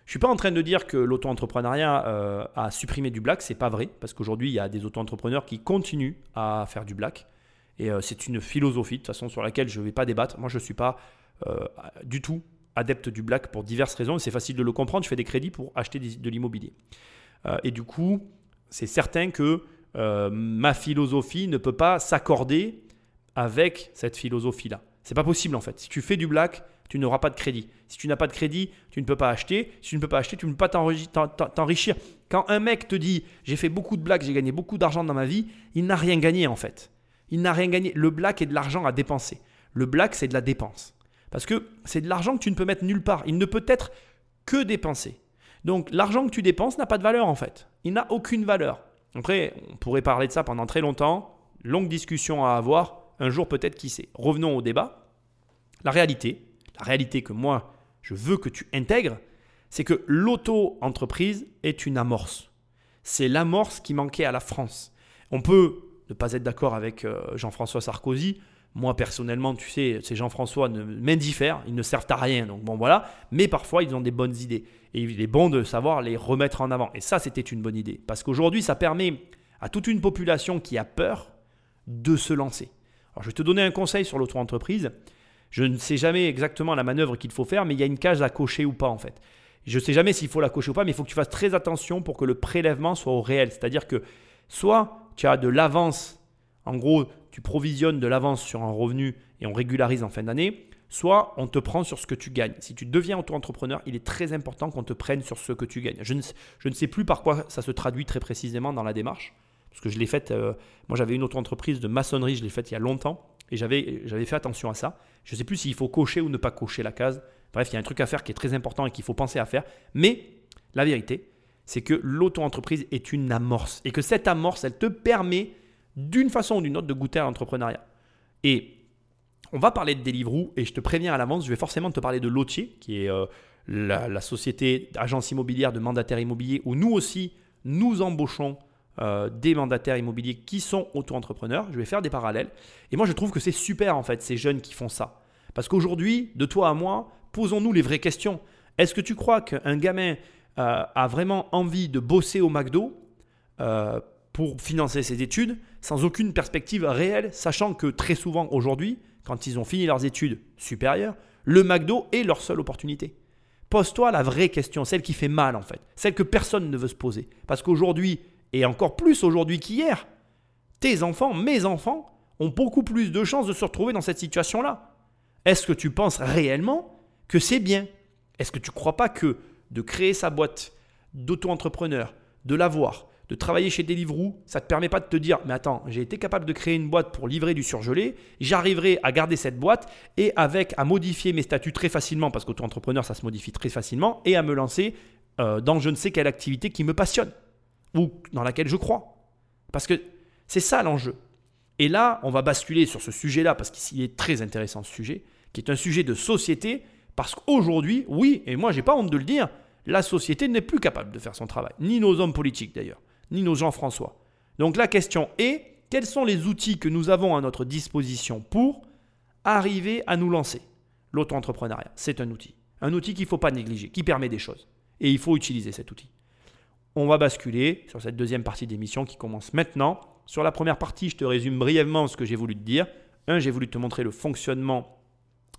Je ne suis pas en train de dire que l'auto-entrepreneuriat euh, a supprimé du black, c'est pas vrai, parce qu'aujourd'hui, il y a des auto-entrepreneurs qui continuent à faire du black. Et euh, c'est une philosophie, de toute façon, sur laquelle je ne vais pas débattre. Moi, je ne suis pas du tout adepte du black pour diverses raisons. C'est facile de le comprendre. Je fais des crédits pour acheter de l'immobilier. et du coup, c'est certain que ma philosophie ne peut pas s'accorder avec cette philosophie-là. C'est pas possible en fait. Si tu fais du black, tu n'auras pas de crédit. Si tu n'as pas de crédit, tu ne peux pas acheter. Si tu ne peux pas acheter, tu ne peux pas t'enrichir. Quand un mec te dit j'ai fait beaucoup de black, j'ai gagné beaucoup d'argent dans ma vie, il n'a rien gagné en fait. Il n'a rien gagné. Le black est de l'argent à dépenser. Le black, c'est de la dépense. Parce que c'est de l'argent que tu ne peux mettre nulle part. Il ne peut être que dépensé. Donc l'argent que tu dépenses n'a pas de valeur en fait. Il n'a aucune valeur. Après, on pourrait parler de ça pendant très longtemps. Longue discussion à avoir un jour peut-être qui sait. Revenons au débat. La réalité, la réalité que moi, je veux que tu intègres, c'est que l'auto-entreprise est une amorce. C'est l'amorce qui manquait à la France. On peut ne pas être d'accord avec euh, Jean-François Sarkozy. Moi, personnellement, tu sais, ces Jean-François m'indiffèrent, ils ne servent à rien. Donc bon, voilà. Mais parfois, ils ont des bonnes idées. Et il est bon de savoir les remettre en avant. Et ça, c'était une bonne idée. Parce qu'aujourd'hui, ça permet à toute une population qui a peur de se lancer je vais te donner un conseil sur l'auto-entreprise. Je ne sais jamais exactement la manœuvre qu'il faut faire, mais il y a une case à cocher ou pas en fait. Je ne sais jamais s'il faut la cocher ou pas, mais il faut que tu fasses très attention pour que le prélèvement soit au réel. C'est-à-dire que soit tu as de l'avance, en gros, tu provisionnes de l'avance sur un revenu et on régularise en fin d'année, soit on te prend sur ce que tu gagnes. Si tu deviens auto-entrepreneur, il est très important qu'on te prenne sur ce que tu gagnes. Je ne, je ne sais plus par quoi ça se traduit très précisément dans la démarche. Parce que je l'ai faite, euh, moi j'avais une autre entreprise de maçonnerie, je l'ai faite il y a longtemps, et j'avais fait attention à ça. Je ne sais plus s'il faut cocher ou ne pas cocher la case. Bref, il y a un truc à faire qui est très important et qu'il faut penser à faire. Mais la vérité, c'est que l'auto-entreprise est une amorce. Et que cette amorce, elle te permet d'une façon ou d'une autre de goûter à l'entrepreneuriat. Et on va parler de Deliveroo, et je te préviens à l'avance, je vais forcément te parler de Lotier, qui est euh, la, société d'agence immobilière de mandataires immobiliers, où nous aussi, nous embauchons euh, des mandataires immobiliers qui sont auto-entrepreneurs. Je vais faire des parallèles. Et moi, je trouve que c'est super, en fait, ces jeunes qui font ça. Parce qu'aujourd'hui, de toi à moi, posons-nous les vraies questions. Est-ce que tu crois qu'un gamin euh, a vraiment envie de bosser au McDo euh, pour financer ses études sans aucune perspective réelle, sachant que très souvent aujourd'hui, quand ils ont fini leurs études supérieures, le McDo est leur seule opportunité. Pose-toi la vraie question, celle qui fait mal en fait, celle que personne ne veut se poser. Parce qu'aujourd'hui, et encore plus aujourd'hui qu'hier, tes enfants, mes enfants, ont beaucoup plus de chances de se retrouver dans cette situation-là. Est-ce que tu penses réellement que c'est bien? Est-ce que tu ne crois pas que de créer sa boîte d'auto-entrepreneur, de l'avoir, de travailler chez Deliveroo, ça ne te permet pas de te dire mais attends, j'ai été capable de créer une boîte pour livrer du surgelé, j'arriverai à garder cette boîte et avec à modifier mes statuts très facilement parce qu'auto-entrepreneur ça se modifie très facilement et à me lancer euh, dans je ne sais quelle activité qui me passionne ou dans laquelle je crois. Parce que c'est ça l'enjeu. Et là, on va basculer sur ce sujet-là, parce qu'il est très intéressant ce sujet, qui est un sujet de société, parce qu'aujourd'hui, oui, et moi j'ai pas honte de le dire, la société n'est plus capable de faire son travail, ni nos hommes politiques d'ailleurs, ni nos Jean-François. Donc la question est, quels sont les outils que nous avons à notre disposition pour arriver à nous lancer? L'auto-entrepreneuriat, c'est un outil. Un outil qu'il ne faut pas négliger, qui permet des choses. Et il faut utiliser cet outil. On va basculer sur cette deuxième partie d'émission qui commence maintenant. Sur la première partie, je te résume brièvement ce que j'ai voulu te dire. Un, j'ai voulu te montrer le fonctionnement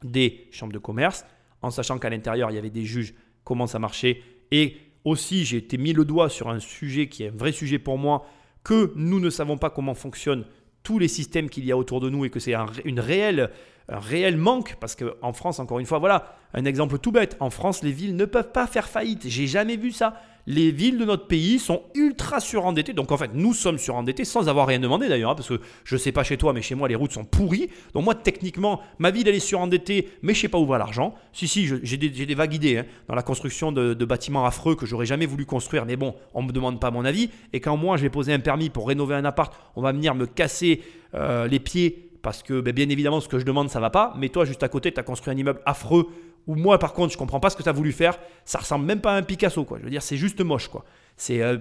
des chambres de commerce, en sachant qu'à l'intérieur, il y avait des juges, comment ça marchait. Et aussi, j'ai été mis le doigt sur un sujet qui est un vrai sujet pour moi, que nous ne savons pas comment fonctionnent tous les systèmes qu'il y a autour de nous et que c'est un, une réelle, un réel manque. Parce qu'en France, encore une fois, voilà, un exemple tout bête. En France, les villes ne peuvent pas faire faillite. J'ai jamais vu ça les villes de notre pays sont ultra surendettées. Donc en fait, nous sommes surendettés sans avoir rien demandé d'ailleurs, hein, parce que je ne sais pas chez toi, mais chez moi, les routes sont pourries. Donc moi, techniquement, ma ville, elle est surendettée, mais je ne sais pas où va l'argent. Si, si, j'ai des, vagues idées hein, dans la construction de, bâtiments affreux que j'aurais jamais voulu construire, mais bon, on ne me demande pas mon avis. Et quand moi, je vais poser un permis pour rénover un appart, on va venir me casser euh, les pieds parce que ben, bien évidemment ce que je demande ça va pas, mais toi juste à côté tu as construit un immeuble affreux ou moi, par contre, je comprends pas ce que tu as voulu faire. Ça ressemble même pas à un Picasso, quoi. Je veux dire, c'est juste moche, quoi. C'est euh,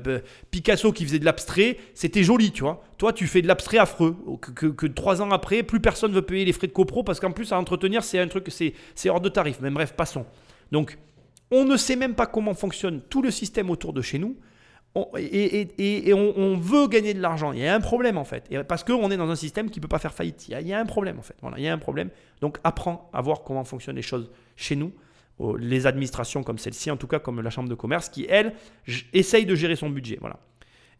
Picasso qui faisait de l'abstrait, c'était joli, tu vois. Toi, tu fais de l'abstrait affreux. Que, trois ans après, plus personne veut payer les frais de copro parce qu'en plus, à entretenir, c'est un truc, c'est hors de tarif. Mais bref, passons. Donc, on ne sait même pas comment fonctionne tout le système autour de chez nous. et, on, veut gagner de l'argent. Il y a un problème en fait. Et parce qu'on est dans un système qui ne peut pas faire faillite. Il y, a, il y, a, un problème en fait. Voilà, il y a un problème. Donc apprends à voir comment fonctionnent les choses chez nous, les administrations comme celle-ci, en tout cas comme la Chambre de commerce, qui, elle, essaye de gérer son budget. Voilà.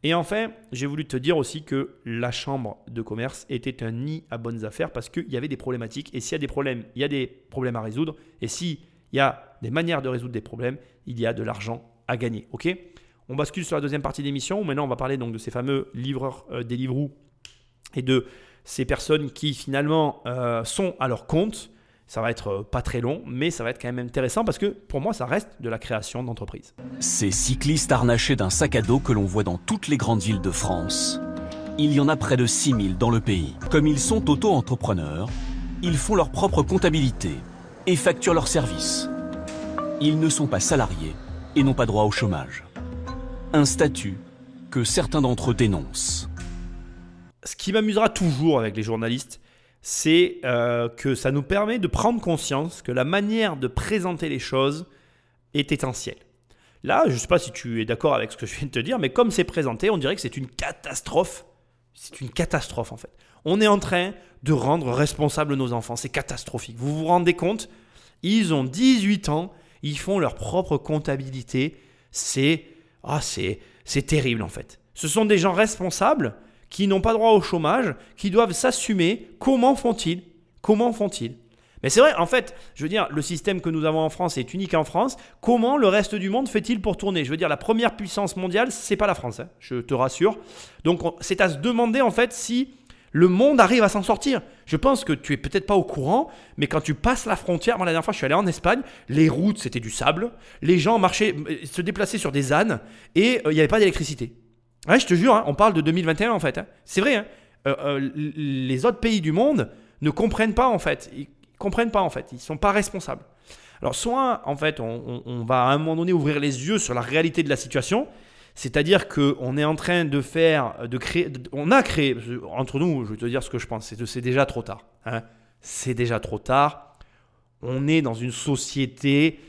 Et enfin, j'ai voulu te dire aussi que la Chambre de commerce était un nid à bonnes affaires parce qu'il y avait des problématiques. Et s'il y a des problèmes, il y a des problèmes à résoudre. Et s'il y a des manières de résoudre des problèmes, il y a de l'argent à gagner. OK? On bascule sur la deuxième partie d'émission. Maintenant, on va parler donc de ces fameux livreurs euh, des Deliveroo et de ces personnes qui finalement euh, sont à leur compte ça va être euh, pas très long, mais ça va être quand même intéressant parce que pour moi, ça reste de la création d'entreprise. Ces cyclistes harnachés d'un sac à dos que l'on voit dans toutes les grandes villes de France. Il y en a près de 6000 dans le pays. Comme ils sont auto-entrepreneurs, ils font leur propre comptabilité et facturent leurs services. Ils ne sont pas salariés et n'ont pas droit au chômage. Un statut que certains d'entre eux dénoncent. Ce qui m'amusera toujours avec les journalistes, c'est euh, que ça nous permet de prendre conscience que la manière de présenter les choses est essentielle. Là, je ne sais pas si tu es d'accord avec ce que je viens de te dire, mais comme c'est présenté, on dirait que c'est une catastrophe. C'est une catastrophe en fait. On est en train de rendre responsables nos enfants. C'est catastrophique. Vous vous rendez compte? Ils ont 18 ans, ils font leur propre comptabilité. C'est ah, c'est terrible en fait. Ce sont des gens responsables qui n'ont pas droit au chômage, qui doivent s'assumer. Comment font-ils Comment font-ils mais c'est vrai, en fait, je veux dire, le système que nous avons en France est unique en France. Comment le reste du monde fait-il pour tourner? Je veux dire, la première puissance mondiale, c'est pas la France, hein, je te rassure. Donc, c'est à se demander en fait si le monde arrive à s'en sortir. Je pense que tu es peut-être pas au courant, mais quand tu passes la frontière, moi la dernière fois je suis allé en Espagne, les routes c'était du sable, les gens marchaient, euh, se déplaçaient sur des ânes et euh, il n'y avait pas d'électricité. Ouais, je te jure, hein, on parle de 2021 en fait. Hein. C'est vrai. Hein. Euh, euh, les autres pays du monde ne comprennent pas en fait. Ils comprennent pas en fait. Ils sont pas responsables. Alors soit en fait on, va à un moment donné ouvrir les yeux sur la réalité de la situation, c'est-à-dire qu'on est en train de faire, de créer, on a créé entre nous, je vais te dire ce que je pense, c'est déjà trop tard. C'est déjà trop tard. On est dans une société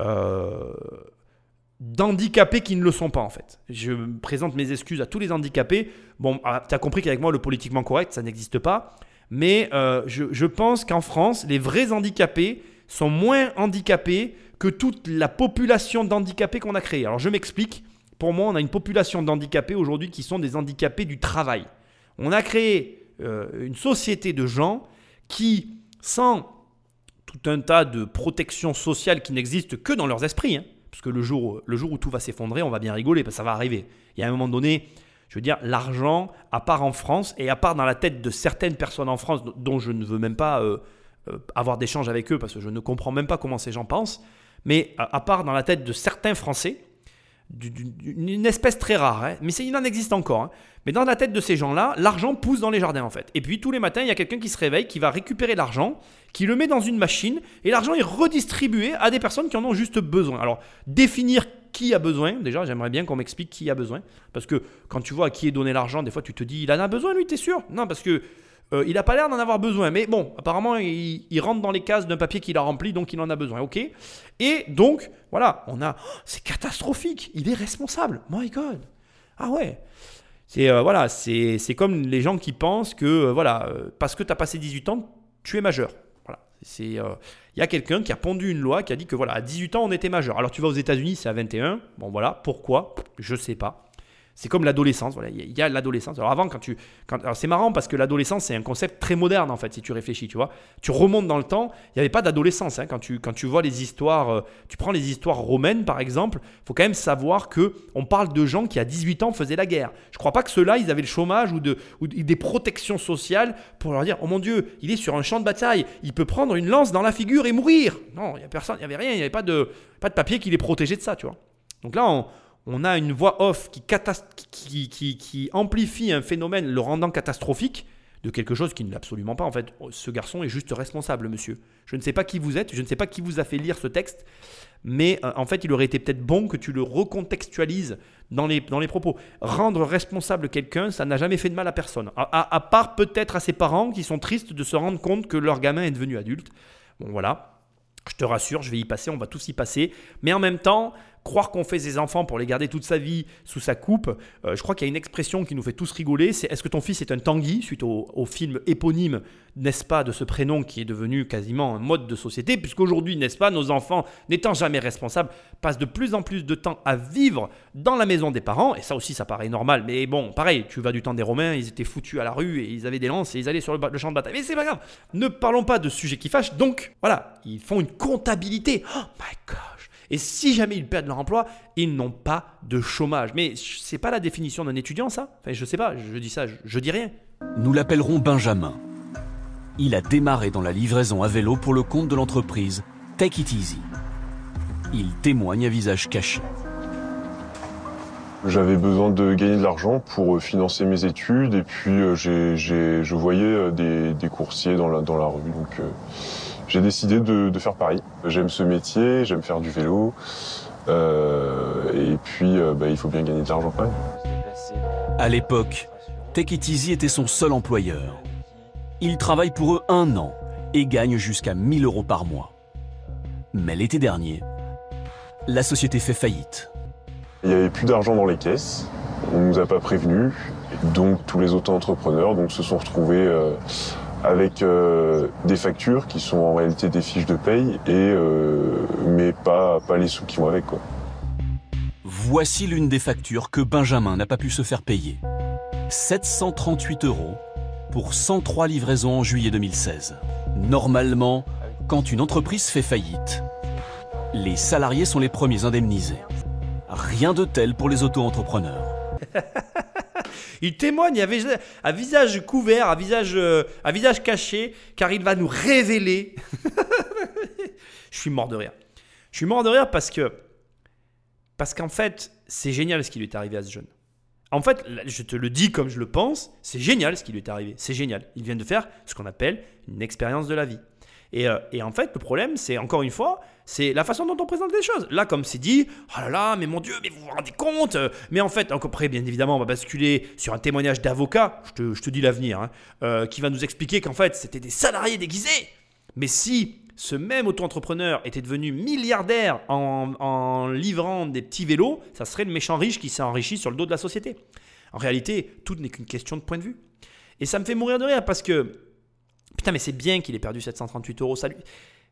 euh, d'handicapés qui ne le sont pas en fait. Je présente mes excuses à tous les handicapés. Bon, ah, tu as compris qu'avec moi, le politiquement correct, ça n'existe pas. Mais euh, je, pense qu'en France, les vrais handicapés sont moins handicapés que toute la population d'handicapés qu'on a créée. Alors je m'explique. Pour moi, on a une population d'handicapés aujourd'hui qui sont des handicapés du travail. On a créé euh, une société de gens qui, sans tout un tas de protections sociales qui n'existent que dans leurs esprits, hein, parce que le jour, le où tout va s'effondrer, on va bien rigoler, parce que ça va arriver. Il y a un moment donné, je veux dire, l'argent, à part en France, et à part dans la tête de certaines personnes en France, dont je ne veux même pas euh, euh, avoir d'échange avec eux, parce que je ne comprends même pas comment ces gens pensent, mais à, part dans la tête de certains Français, une espèce très rare, hein, mais il en existe encore. Hein. Mais dans la tête de ces gens-là, l'argent pousse dans les jardins en fait. Et puis tous les matins, il y a quelqu'un qui se réveille, qui va récupérer l'argent, qui le met dans une machine, et l'argent est redistribué à des personnes qui en ont juste besoin. Alors, définir qui a besoin, déjà, j'aimerais bien qu'on m'explique qui a besoin. Parce que quand tu vois à qui est donné l'argent, des fois tu te dis, il en a besoin lui, t'es sûr? Non, parce que Euh, il n'a pas l'air d'en avoir besoin, mais bon, apparemment, il, rentre dans les cases d'un papier qu'il a rempli, donc il en a besoin, ok? Et donc, voilà, on a. oh, c'est catastrophique, il est responsable, my god Ah ouais c'est euh, voilà, c'est c'est comme les gens qui pensent que euh, voilà, parce que tu as passé 18 ans, tu es majeur. Voilà, c'est il y a quelqu'un qui a pondu une loi qui a dit que voilà, à 18 ans, on était majeur. Alors tu vas aux États-Unis, c'est à 21. Bon voilà, pourquoi? Je sais pas. C'est comme l'adolescence, voilà, il y a- l'adolescence. Alors avant, quand tu, quand, c'est marrant parce que l'adolescence c'est un concept très moderne en fait, si tu réfléchis, tu vois. Tu remontes dans le temps, il n'y avait pas d'adolescence. hein. quand tu, quand tu vois les histoires, euh, tu prends les histoires romaines par exemple, faut quand même savoir que on parle de gens qui à 18 ans faisaient la guerre. Je crois pas que ceux-là, ils avaient le chômage ou des protections sociales pour leur dire, oh mon Dieu, il est sur un champ de bataille, il peut prendre une lance dans la figure et mourir. Non, il y a personne, il y avait rien, il n'y avait pas de, pas de papier qui les protégeait de ça, tu vois. Donc là, on, on a une voix off qui, amplifie un phénomène le rendant catastrophique de quelque chose qui ne l'est absolument pas. En fait, ce garçon est juste responsable, monsieur. Je ne sais pas qui vous êtes, je ne sais pas qui vous a fait lire ce texte, mais euh, en fait, il aurait été peut-être bon que tu le recontextualises dans les, dans les propos. Rendre responsable quelqu'un, ça n'a jamais fait de mal à personne. À- à part peut-être à ses parents qui sont tristes de se rendre compte que leur gamin est devenu adulte. Bon, voilà. Je te rassure, je vais y passer, on va tous y passer. Mais en même temps, croire qu'on fait ses enfants pour les garder toute sa vie sous sa coupe, euh, je crois qu'il y a une expression qui nous fait tous rigoler, c'est est-ce que ton fils est un Tanguy, suite au, film éponyme, n'est-ce pas, de ce prénom qui est devenu quasiment un mode de société, puisqu'aujourd'hui, n'est-ce pas, nos enfants, n'étant jamais responsables, passent de plus en plus de temps à vivre dans la maison des parents, et ça aussi, ça paraît normal, mais bon, pareil, tu vas du temps des Romains, ils étaient foutus à la rue, et ils avaient des lances, et ils allaient sur le, le champ de bataille, mais c'est pas grave, ne parlons pas de sujets qui fâchent, donc, voilà, ils font une comptabilité, oh my gosh et si jamais ils perdent leur emploi, ils n'ont pas de chômage. Mais c'est pas la définition d'un étudiant, ça? Enfin, je sais pas, je dis ça, je, je dis rien. Nous l'appellerons Benjamin. Il a démarré dans la livraison à vélo pour le compte de l'entreprise Take It Easy. Il témoigne à visage caché. J'avais besoin de gagner de l'argent pour euh, financer mes études et puis euh, j'ai- j'ai- je voyais euh, des, des coursiers dans la, dans la rue. Donc euh, j'ai décidé de, de faire pareil. J'aime ce métier, j'aime faire du vélo euh, et puis euh, bah, il faut bien gagner de l'argent quand même. À l'époque, Take It Easy était son seul employeur. Il travaille pour eux un an et gagne jusqu'à 1000 euros par mois. Mais l'été dernier, la société fait faillite. Il n'y avait plus d'argent dans les caisses, on ne nous a pas prévenus, donc tous les auto-entrepreneurs donc, se sont retrouvés euh, avec euh, des factures qui sont en réalité des fiches de paye, et, euh, mais pas, pas les sous qui vont avec. Quoi. Voici l'une des factures que Benjamin n'a pas pu se faire payer. 738 euros pour 103 livraisons en juillet 2016. Normalement, quand une entreprise fait faillite, les salariés sont les premiers indemnisés. Rien de tel pour les auto-entrepreneurs. [laughs] Il témoigne à vis- à visage couvert, à visage, euh, visage caché, car il va nous révéler. [laughs] Je suis mort de rire. Je suis mort de rire parce que. Parce qu'en fait, c'est génial ce qui lui est arrivé à ce jeune. En fait, je te le dis comme je le pense, c'est génial ce qui lui est arrivé. C'est génial. Il vient de faire ce qu'on appelle une expérience de la vie. Et, euh, et en fait, le problème, c'est encore une fois, c'est la façon dont on présente les choses. Là, comme c'est dit, oh là là, mais mon Dieu, mais vous vous rendez compte? Mais en fait, encore après, bien évidemment, on va basculer sur un témoignage d'avocat, je te, je te dis l'avenir, hein, euh, qui va nous expliquer qu'en fait, c'était des salariés déguisés. Mais si ce même auto-entrepreneur était devenu milliardaire en, en livrant des petits vélos, ça serait le méchant riche qui s'est enrichi sur le dos de la société. En réalité, tout n'est qu'une question de point de vue. Et ça me fait mourir de rire parce que Putain, mais c'est bien qu'il ait perdu 738 euros. Ça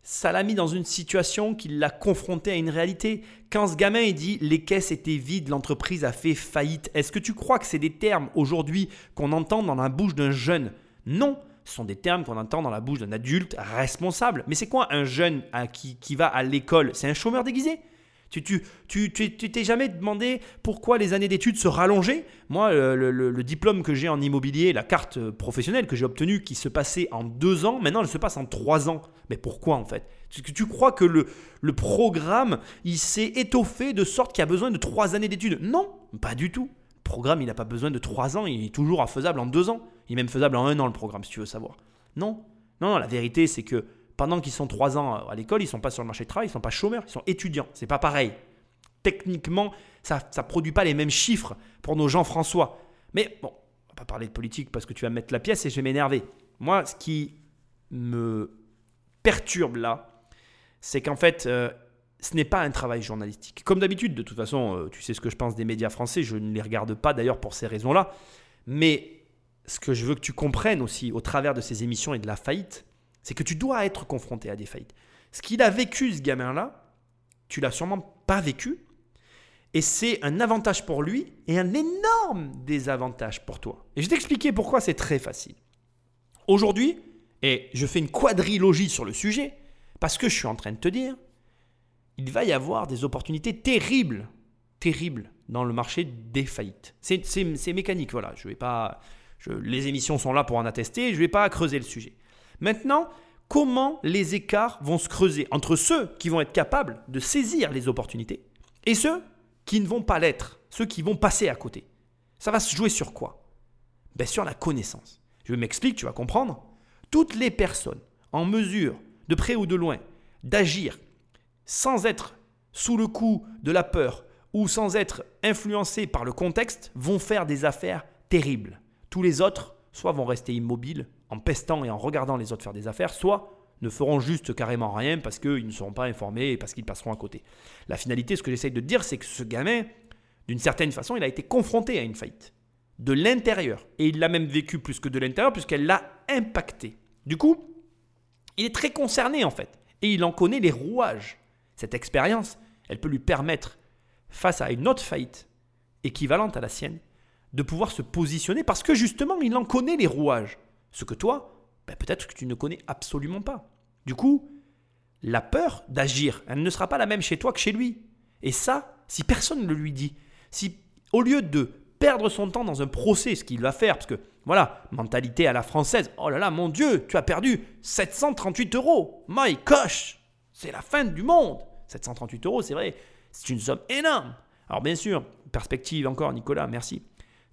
ça l'a mis dans une situation qui l'a confronté à une réalité. Quand ce gamin dit les caisses étaient vides, l'entreprise a fait faillite, est-ce que tu crois que c'est des termes aujourd'hui qu'on entend dans la bouche d'un jeune? Non, ce sont des termes qu'on entend dans la bouche d'un adulte responsable. Mais c'est quoi un jeune qui va à l'école? C'est un chômeur déguisé? Tu tu, tu, tu, tu t'es jamais demandé pourquoi les années d'études se rallongeaient Moi, le, le- diplôme que j'ai en immobilier, la carte euh, professionnelle que j'ai obtenue, qui se passait en deux ans, maintenant elle se passe en trois ans. Mais pourquoi en fait? Que tu crois que le, programme, il s'est étoffé de sorte qu'il a besoin de trois années d'études? Non, pas du tout. Le programme, il n'a pas besoin de trois ans, il est toujours faisable en deux ans. Il est même faisable en un an, le programme, si tu veux savoir. Non, non, non, la vérité, c'est que pendant qu'ils sont trois ans à l'école, ils sont pas sur le marché du travail, ils sont pas chômeurs, ils sont étudiants. C'est pas pareil. Techniquement, ça ne produit pas les mêmes chiffres pour nos Jean-François. Mais bon, on va pas parler de politique parce que tu vas me mettre la pièce et je vais m'énerver. Moi, ce qui me perturbe là, c'est qu'en fait, euh, ce n'est pas un travail journalistique. Comme d'habitude, de toute façon, euh, tu sais ce que je pense des médias français, je ne les regarde pas d'ailleurs pour ces raisons-là. Mais ce que je veux que tu comprennes aussi au travers de ces émissions et de la faillite, c'est que tu dois être confronté à des faillites. Ce qu'il a vécu, ce gamin-là, tu l'as sûrement pas vécu. Et c'est un avantage pour lui et un énorme désavantage pour toi. Et je vais t'expliquer pourquoi c'est très facile. Aujourd'hui, et je fais une quadrilogie sur le sujet, parce que je suis en train de te dire, il va y avoir des opportunités terribles, terribles dans le marché des faillites. C'est mécanique, voilà. Je vais pas, les émissions sont là pour en attester, je ne vais pas creuser le sujet. Maintenant, comment les écarts vont se creuser entre ceux qui vont être capables de saisir les opportunités et ceux qui ne vont pas l'être, ceux qui vont passer à côté? Ça va se jouer sur quoi? Ben Sur la connaissance. Je m'explique, tu vas comprendre. Toutes les personnes en mesure, de près ou de loin, d'agir sans être sous le coup de la peur ou sans être influencées par le contexte vont faire des affaires terribles. Tous les autres, soit vont rester immobiles en pestant et en regardant les autres faire des affaires, soit ne feront juste carrément rien parce qu'ils ne seront pas informés et parce qu'ils passeront à côté. La finalité, ce que j'essaye de dire, c'est que ce gamin, d'une certaine façon, il a été confronté à une faillite de l'intérieur. Et il l'a même vécu plus que de l'intérieur puisqu'elle l'a impacté. Du coup, il est très concerné en fait. Et il en connaît les rouages. Cette expérience, elle peut lui permettre, face à une autre faillite équivalente à la sienne, de pouvoir se positionner parce que justement, il en connaît les rouages. Ce que toi, ben, peut-être que tu ne connais absolument pas. Du coup, la peur d'agir, elle ne sera pas la même chez toi que chez lui. Et ça, si personne ne le lui dit, si au lieu de perdre son temps dans un procès, ce qu'il va faire, parce que voilà, mentalité à la française, oh là là, mon Dieu, tu as perdu 738 euros, my gosh, c'est la fin du monde. 738 euros, c'est vrai, c'est une somme énorme. Alors bien sûr, perspective encore, Nicolas, merci.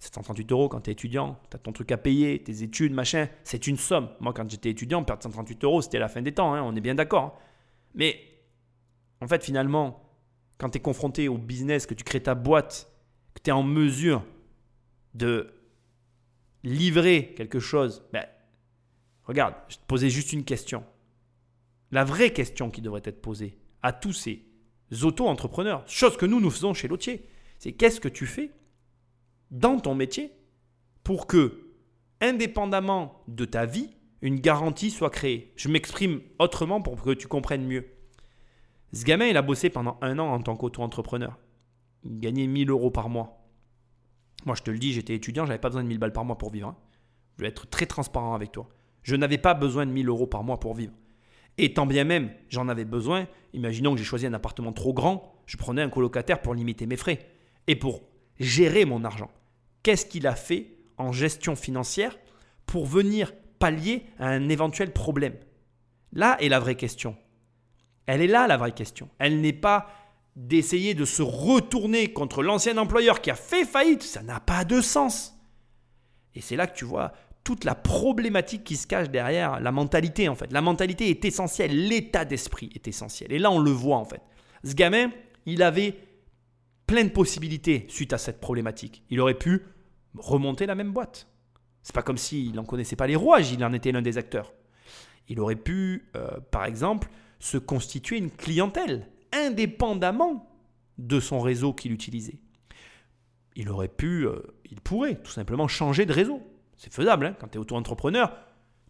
738 euros quand tu es étudiant, tu as ton truc à payer, tes études, machin, c'est une somme. Moi, quand j'étais étudiant, perdre 138 euros, c'était la fin des temps, hein, on est bien d'accord. Hein. Mais en fait, finalement, quand tu es confronté au business, que tu crées ta boîte, que tu es en mesure de livrer quelque chose, ben, regarde, je te posais juste une question. La vraie question qui devrait être posée à tous ces auto-entrepreneurs, chose que nous, nous faisons chez Lotier, c'est qu'est-ce que tu fais dans ton métier pour que, indépendamment de ta vie, une garantie soit créée. Je m'exprime autrement pour que tu comprennes mieux. Ce gamin, il a bossé pendant un an en tant qu'auto-entrepreneur. Il gagnait 1000 euros par mois. Moi, je te le dis, j'étais étudiant, j'avais pas besoin de 1000 balles par mois pour vivre. Hein. Je vais être très transparent avec toi. Je n'avais pas besoin de 1000 euros par mois pour vivre. Et tant bien même, j'en avais besoin. Imaginons que j'ai choisi un appartement trop grand, je prenais un colocataire pour limiter mes frais et pour gérer mon argent qu'est-ce qu'il a fait en gestion financière pour venir pallier à un éventuel problème? Là est la vraie question. Elle est là la vraie question. Elle n'est pas d'essayer de se retourner contre l'ancien employeur qui a fait faillite. Ça n'a pas de sens. Et c'est là que tu vois toute la problématique qui se cache derrière la mentalité en fait. La mentalité est essentielle, l'état d'esprit est essentiel. Et là on le voit en fait. Ce gamin, il avait plein de possibilités suite à cette problématique. Il aurait pu remonter la même boîte. C'est pas comme s'il n'en connaissait pas les rouages, il en était l'un des acteurs. Il aurait pu, euh, par exemple, se constituer une clientèle indépendamment de son réseau qu'il utilisait. Il aurait pu, euh, il pourrait tout simplement changer de réseau. C'est faisable, hein. quand tu es auto-entrepreneur,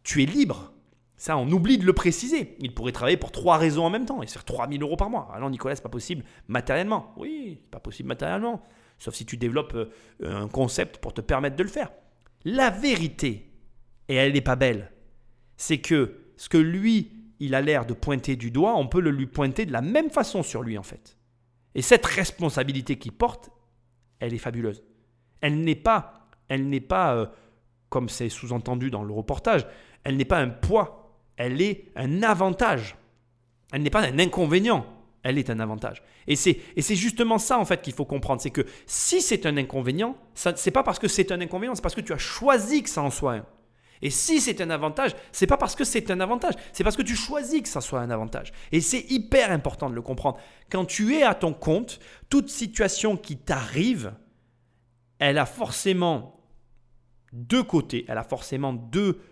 tu es libre. Ça, on oublie de le préciser. Il pourrait travailler pour trois réseaux en même temps et se faire 3000 euros par mois. Alors, ah Nicolas, c'est pas possible matériellement. Oui, c'est pas possible matériellement. Sauf si tu développes euh, un concept pour te permettre de le faire. La vérité, et elle n'est pas belle, c'est que ce que lui, il a l'air de pointer du doigt, on peut le lui pointer de la même façon sur lui, en fait. Et cette responsabilité qu'il porte, elle est fabuleuse. Elle n'est pas, elle n'est pas, euh, comme c'est sous-entendu dans le reportage, elle n'est pas un poids elle est un avantage. Elle n'est pas un inconvénient, elle est un avantage. Et c'est, et c'est justement ça en fait qu'il faut comprendre, c'est que si c'est un inconvénient, ce n'est pas parce que c'est un inconvénient, c'est parce que tu as choisi que ça en soit un. Et si c'est un avantage, c'est pas parce que c'est un avantage, c'est parce que tu choisis que ça soit un avantage. Et c'est hyper important de le comprendre. Quand tu es à ton compte, toute situation qui t'arrive, elle a forcément deux côtés, elle a forcément deux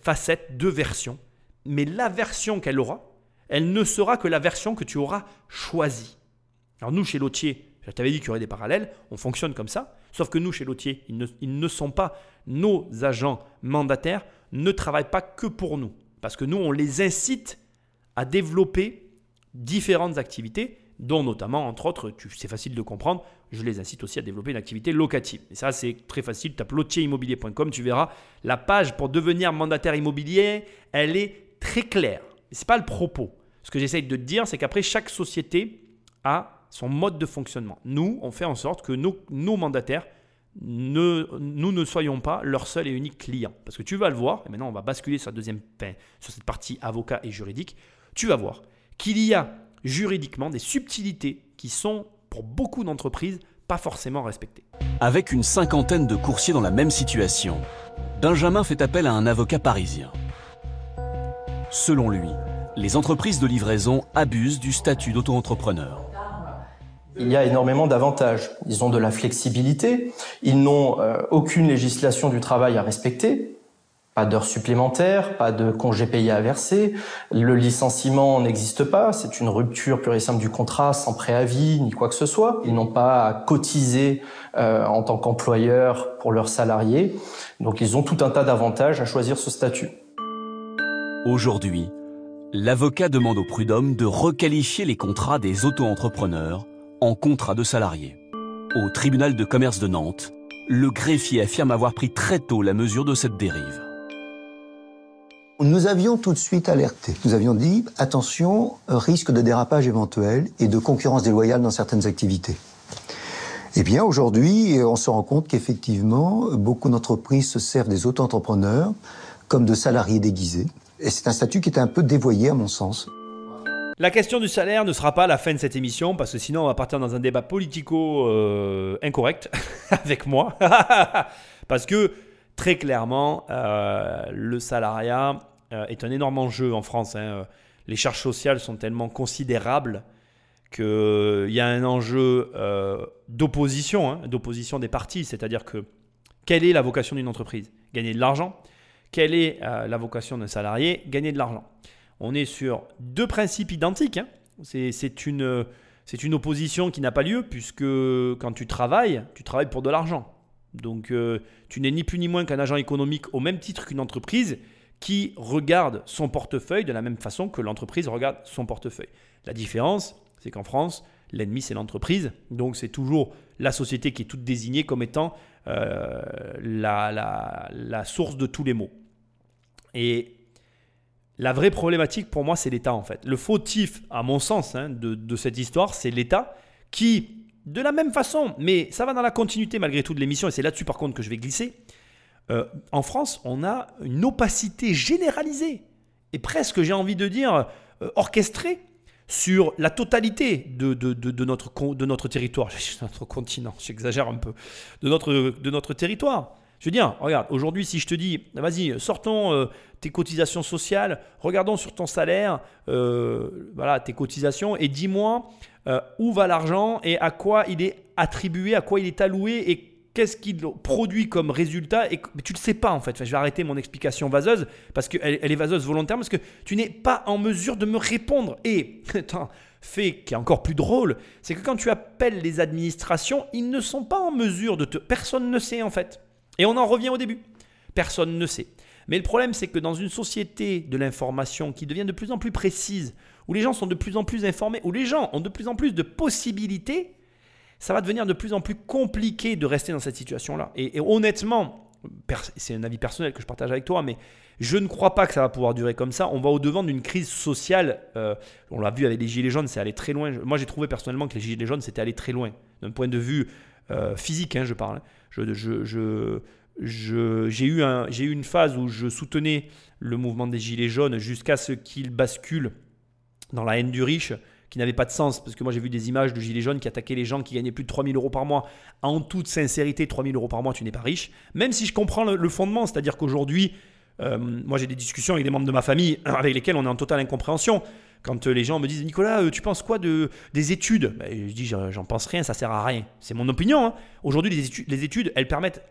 facettes, deux versions. Mais la version qu'elle aura, elle ne sera que la version que tu auras choisie. Alors nous, chez Lotier, je t'avais dit qu'il y aurait des parallèles, on fonctionne comme ça. Sauf que nous, chez Lotier, ils ne, ils ne sont pas nos agents mandataires, ne travaillent pas que pour nous. Parce que nous, on les incite à développer différentes activités, dont notamment, entre autres, c'est facile de comprendre, je les incite aussi à développer une activité locative. Et ça, c'est très facile. Tape lottierimmobilier.com, tu verras la page pour devenir mandataire immobilier, elle est très claire. Ce n'est pas le propos. Ce que j'essaye de te dire, c'est qu'après, chaque société a son mode de fonctionnement. Nous, on fait en sorte que nos, mandataires, nous ne soyons pas leur seul et unique client. Parce que tu vas le voir, et maintenant on va basculer sur, la deuxième, sur cette partie avocat et juridique, tu vas voir qu'il y a juridiquement des subtilités qui sont pour beaucoup d'entreprises pas forcément respectées. Avec une cinquantaine de coursiers dans la même situation, Benjamin fait appel à un avocat parisien. Selon lui, les entreprises de livraison abusent du statut d'auto-entrepreneur. Il y a énormément d'avantages. Ils ont de la flexibilité, ils n'ont euh, aucune législation du travail à respecter, pas d'heures supplémentaires, pas de congés payés à verser, le licenciement n'existe pas, c'est une rupture pure et simple du contrat sans préavis ni quoi que ce soit. Ils n'ont pas à cotiser euh, en tant qu'employeur pour leurs salariés, donc ils ont tout un tas d'avantages à choisir ce statut. Aujourd'hui, l'avocat demande au prud'homme de requalifier les contrats des auto-entrepreneurs en contrat de salarié. Au tribunal de commerce de Nantes, le greffier affirme avoir pris très tôt la mesure de cette dérive. Nous avions tout de suite alerté. Nous avions dit attention, risque de dérapage éventuel et de concurrence déloyale dans certaines activités. Eh bien, aujourd'hui, on se rend compte qu'effectivement, beaucoup d'entreprises se servent des auto-entrepreneurs comme de salariés déguisés. Et c'est un statut qui est un peu dévoyé, à mon sens. La question du salaire ne sera pas la fin de cette émission parce que sinon on va partir dans un débat politico euh, incorrect [laughs] avec moi. [laughs] parce que très clairement, euh, le salariat est un énorme enjeu en France. Hein. Les charges sociales sont tellement considérables qu'il y a un enjeu d'opposition, hein, d'opposition des partis. C'est-à-dire que quelle est la vocation d'une entreprise? Gagner de l'argent. Quelle est la vocation d'un salarié? Gagner de l'argent on est sur deux principes identiques. Hein. C'est une, une opposition qui n'a pas lieu, puisque quand tu travailles, tu travailles pour de l'argent. Donc euh, tu n'es ni plus ni moins qu'un agent économique au même titre qu'une entreprise qui regarde son portefeuille de la même façon que l'entreprise regarde son portefeuille. La différence, c'est qu'en France, l'ennemi c'est l'entreprise, donc c'est toujours la société qui est toute désignée comme étant euh, la, source de tous les maux. Et la vraie problématique pour moi, c'est l'État en fait. Le fautif, à mon sens, hein, de, cette histoire, c'est l'État qui, de la même façon, mais ça va dans la continuité malgré tout de l'émission, et c'est là-dessus par contre que je vais glisser. Euh, en France, on a une opacité généralisée et presque, j'ai envie de dire, euh, orchestrée sur la totalité de, de, notre, de notre territoire, [laughs] notre continent, j'exagère un peu, de notre, de notre territoire. Je veux dire, regarde, aujourd'hui, si je te dis, vas-y, sortons euh, tes cotisations sociales, regardons sur ton salaire, voilà, tes cotisations, et dis-moi où va l'argent et à quoi il est attribué, à quoi il est alloué et qu'est-ce qu'il produit comme résultat. Et, mais tu ne le sais pas en fait. je vais arrêter mon explication vaseuse parce qu'elle elle est vaseuse volontairement parce que tu n'es pas en mesure de me répondre. Et [laughs] fait qui est encore plus drôle, c'est que quand tu appelles les administrations, ils ne sont pas en mesure de te. Personne ne sait en fait. Et on en revient au début. Personne ne sait. Mais le problème, c'est que dans une société de l'information qui devient de plus en plus précise, où les gens sont de plus en plus informés, où les gens ont de plus en plus de possibilités, ça va devenir de plus en plus compliqué de rester dans cette situation-là. Et, honnêtement, c'est un avis personnel que je partage avec toi, mais je ne crois pas que ça va pouvoir durer comme ça. On va au-devant d'une crise sociale. Euh, on l'a vu avec les Gilets jaunes, c'est allé très loin. Moi, j'ai trouvé personnellement que les Gilets jaunes, c'était allé très loin. D'un point de vue euh, physique, hein, je parle. J'ai eu, eu une phase où je soutenais le mouvement des Gilets jaunes jusqu'à ce qu'il bascule dans la haine du riche, qui n'avait pas de sens, parce que moi j'ai vu des images de Gilets jaunes qui attaquaient les gens qui gagnaient plus de 3000 euros par mois. En toute sincérité, 3000 euros par mois, tu n'es pas riche. Même si je comprends le, fondement, c'est-à-dire qu'aujourd'hui, euh, moi j'ai des discussions avec des membres de ma famille [clears throat] avec lesquels on est en totale incompréhension. Quand euh, les gens me disent Nicolas, euh, tu penses quoi de, des études? Ben, Je dis j'en pense rien, ça sert à rien. C'est mon opinion. Hein. Aujourd'hui, les études, les études, elles permettent,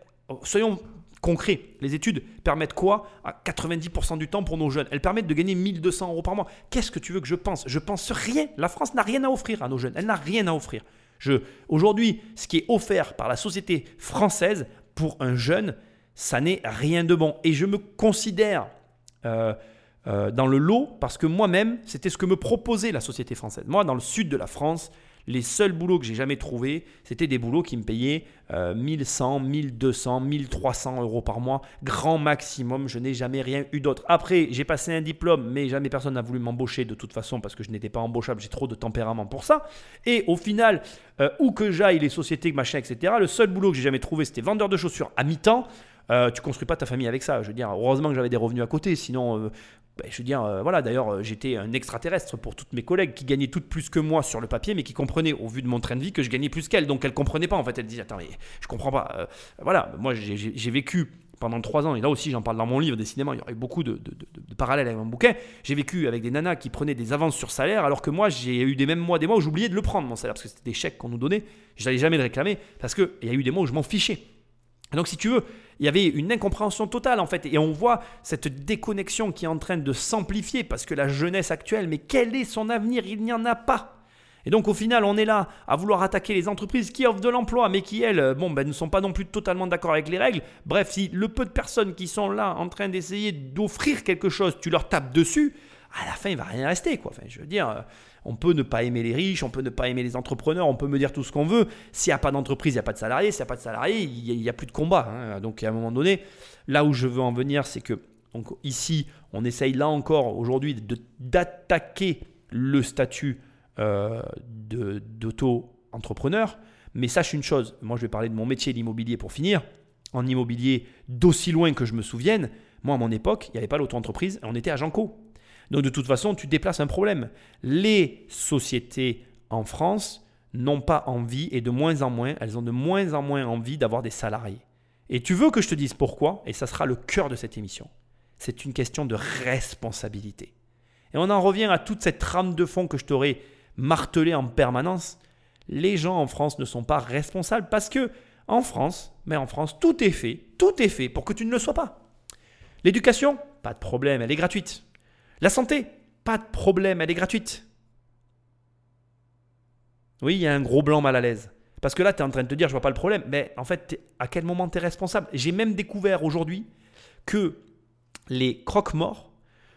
soyons concret. Les études permettent quoi À 90% du temps pour nos jeunes? Elles permettent de gagner 1200 euros par mois. Qu'est-ce que tu veux que je pense? Je pense rien. La France n'a rien à offrir à nos jeunes. Elle n'a rien à offrir. Aujourd'hui, ce qui est offert par la société française pour un jeune, ça n'est rien de bon. Et je me considère euh, euh, dans le lot parce que moi-même, c'était ce que me proposait la société française. Moi, dans le sud de la France, les seuls boulots que j'ai jamais trouvés, c'était des boulots qui me payaient 1100, 1200, 1300 euros par mois, grand maximum. Je n'ai jamais rien eu d'autre. Après, j'ai passé un diplôme, mais jamais personne n'a voulu m'embaucher de toute façon parce que je n'étais pas embauchable. J'ai trop de tempérament pour ça. Et au final, euh, où que j'aille, les sociétés, machin, etc., le seul boulot que j'ai jamais trouvé, c'était vendeur de chaussures à mi-temps. Euh, tu construis pas ta famille avec ça. Je veux dire, heureusement que j'avais des revenus à côté, sinon euh, ben, je veux dire, euh, voilà, d'ailleurs, euh, j'étais un extraterrestre pour toutes mes collègues qui gagnaient toutes plus que moi sur le papier, mais qui comprenaient, au vu de mon train de vie, que je gagnais plus qu'elles. Donc elles comprenaient pas, en fait. Elles disaient, attends, mais je comprends pas. Euh, voilà, moi, j'ai vécu pendant trois ans, et là aussi, j'en parle dans mon livre, décidément, il y aurait beaucoup de, parallèles avec mon bouquin. J'ai vécu avec des nanas qui prenaient des avances sur salaire, alors que moi, j'ai eu des mêmes mois, des mois où j'oubliais de le prendre, mon salaire, parce que c'était des chèques qu'on nous donnait. Je n'allais jamais le réclamer, parce qu'il y a eu des mois où je m'en fichais. Donc, si tu veux, il y avait une incompréhension totale en fait. Et on voit cette déconnexion qui est en train de s'amplifier parce que la jeunesse actuelle, mais quel est son avenir? Il n'y en a pas. Et donc au final, on est là à vouloir attaquer les entreprises qui offrent de l'emploi, mais qui elles, bon, ben, ne sont pas non plus totalement d'accord avec les règles. Bref, si le peu de personnes qui sont là en train d'essayer d'offrir quelque chose, tu leur tapes dessus, à la fin, il va rien rester. Quoi. Enfin, je veux dire, euh, on peut ne pas aimer les riches, on peut ne pas aimer les entrepreneurs, on peut me dire tout ce qu'on veut. S'il n'y a pas d'entreprise, il n'y a pas de salariés. S'il n'y a pas de salariés, il n'y a, plus de combat. Hein. Donc à un moment donné, là où je veux en venir, c'est que donc, ici, on essaye là encore aujourd'hui d'attaquer le statut euh, d'auto-entrepreneur. Mais sache une chose, moi je vais parler de mon métier, l'immobilier pour finir. En immobilier, d'aussi loin que je me souvienne, moi à mon époque, il n'y avait pas l'auto-entreprise, on était à Janco. Donc de toute façon, tu déplaces un problème. Les sociétés en France n'ont pas envie, et de moins en moins, elles ont de moins en moins envie d'avoir des salariés. Et tu veux que je te dise pourquoi, et ça sera le cœur de cette émission. C'est une question de responsabilité. Et on en revient à toute cette trame de fond que je t'aurais martelé en permanence. Les gens en France ne sont pas responsables parce que en France, mais en France, tout est fait, tout est fait pour que tu ne le sois pas. L'éducation, pas de problème, elle est gratuite. La santé, pas de problème, elle est gratuite. Oui, il y a un gros blanc mal à l'aise. Parce que là, tu es en train de te dire, je vois pas le problème. Mais en fait, à quel moment tu es responsable J'ai même découvert aujourd'hui que les croque-morts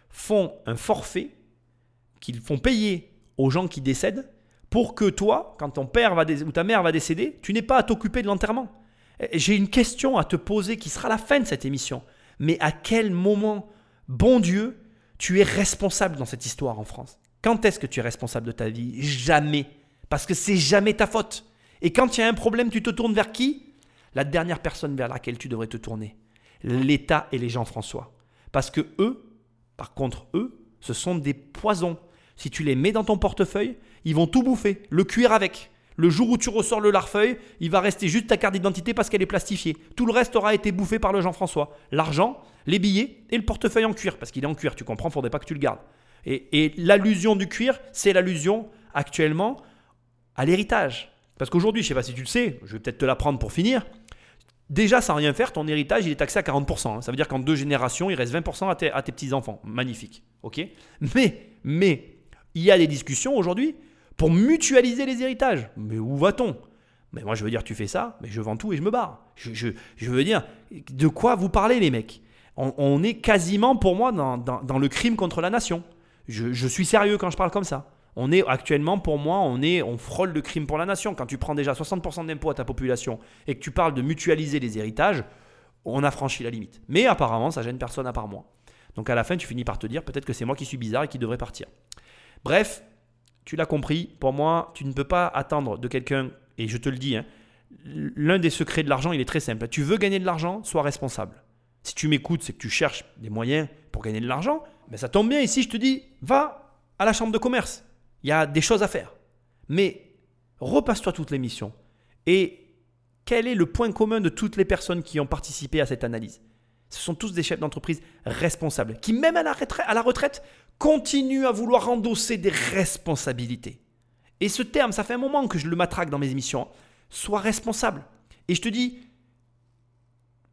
font un forfait qu'ils font payer aux gens qui décèdent pour que toi, quand ton père va ou ta mère va décéder, tu n'aies pas à t'occuper de l'enterrement. J'ai une question à te poser qui sera la fin de cette émission. Mais à quel moment, bon Dieu, tu es responsable dans cette histoire en France. Quand est-ce que tu es responsable de ta vie? Jamais. Parce que c'est jamais ta faute. Et quand il y a un problème, tu te tournes vers qui? La dernière personne vers laquelle tu devrais te tourner. L'État et les gens François. Parce que eux, par contre, eux, ce sont des poisons. Si tu les mets dans ton portefeuille, ils vont tout bouffer, le cuire avec. Le jour où tu ressors le larfeuille, il va rester juste ta carte d'identité parce qu'elle est plastifiée. Tout le reste aura été bouffé par le Jean-François. L'argent, les billets et le portefeuille en cuir, parce qu'il est en cuir, tu comprends, faudrait pas que tu le gardes. Et, l'allusion du cuir, c'est l'allusion actuellement à l'héritage. Parce qu'aujourd'hui, je sais pas si tu le sais, je vais peut-être te l'apprendre pour finir. Déjà, sans rien faire, ton héritage, il est taxé à 40%. Hein. Ça veut dire qu'en deux générations, il reste 20% à tes, tes petits-enfants. Magnifique. ok? Mais, mais, il y a des discussions aujourd'hui pour mutualiser les héritages. Mais où va-t-on? Mais moi, je veux dire, tu fais ça, mais je vends tout et je me barre. Je, veux dire, de quoi vous parlez, les mecs? On, est quasiment, pour moi, dans, le crime contre la nation. Je, suis sérieux quand je parle comme ça. On est actuellement, pour moi, on, est, on frôle le crime pour la nation. Quand tu prends déjà 60% d'impôts à ta population et que tu parles de mutualiser les héritages, on a franchi la limite. Mais apparemment, ça gêne personne à part moi. Donc à la fin, tu finis par te dire peut-être que c'est moi qui suis bizarre et qui devrais partir. Bref, tu l'as compris, pour moi, tu ne peux pas attendre de quelqu'un, et je te le dis, hein, l'un des secrets de l'argent, il est très simple. Tu veux gagner de l'argent, sois responsable. Si tu m'écoutes, c'est que tu cherches des moyens pour gagner de l'argent, mais ça tombe bien ici, je te dis, va à la chambre de commerce. Il y a des choses à faire. Mais repasse-toi toute l'émission. Et quel est le point commun de toutes les personnes qui ont participé à cette analyse? Ce sont tous des chefs d'entreprise responsables, qui même à la retraite continue à vouloir endosser des responsabilités. Et ce terme, ça fait un moment que je le matraque dans mes émissions. Sois responsable. Et je te dis,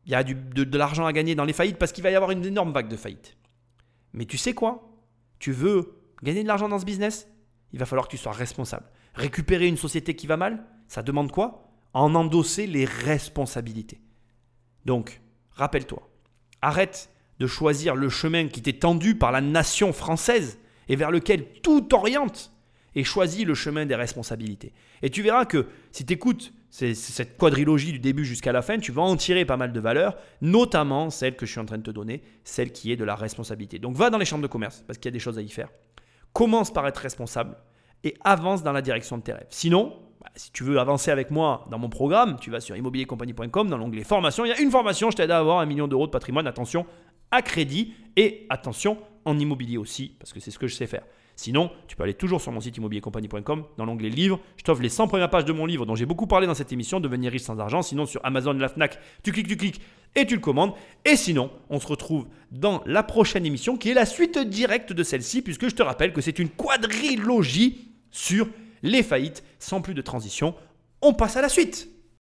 il y a de, de l'argent à gagner dans les faillites parce qu'il va y avoir une énorme vague de faillites. Mais tu sais quoi? Tu veux gagner de l'argent dans ce business? Il va falloir que tu sois responsable. Récupérer une société qui va mal, ça demande quoi? En endosser les responsabilités. Donc, rappelle-toi, arrête de choisir le chemin qui t'est tendu par la nation française et vers lequel tout oriente et choisis le chemin des responsabilités. Et tu verras que si tu écoutes cette quadrilogie du début jusqu'à la fin, tu vas en tirer pas mal de valeurs, notamment celle que je suis en train de te donner, celle qui est de la responsabilité. Donc va dans les chambres de commerce parce qu'il y a des choses à y faire. Commence par être responsable et avance dans la direction de tes rêves. Sinon, bah, si tu veux avancer avec moi dans mon programme, tu vas sur immobiliercompagnie.com dans l'onglet formation. Il y a une formation, je t'aide à avoir un million d'euros de patrimoine. Attention, à crédit et attention en immobilier aussi, parce que c'est ce que je sais faire. Sinon, tu peux aller toujours sur mon site immobiliercompagnie.com dans l'onglet livres. Je t'offre les 100 premières pages de mon livre dont j'ai beaucoup parlé dans cette émission, Devenir riche sans argent. Sinon, sur Amazon, la Fnac, tu cliques, tu cliques et tu le commandes. Et sinon, on se retrouve dans la prochaine émission qui est la suite directe de celle-ci, puisque je te rappelle que c'est une quadrilogie sur les faillites. Sans plus de transition, on passe à la suite.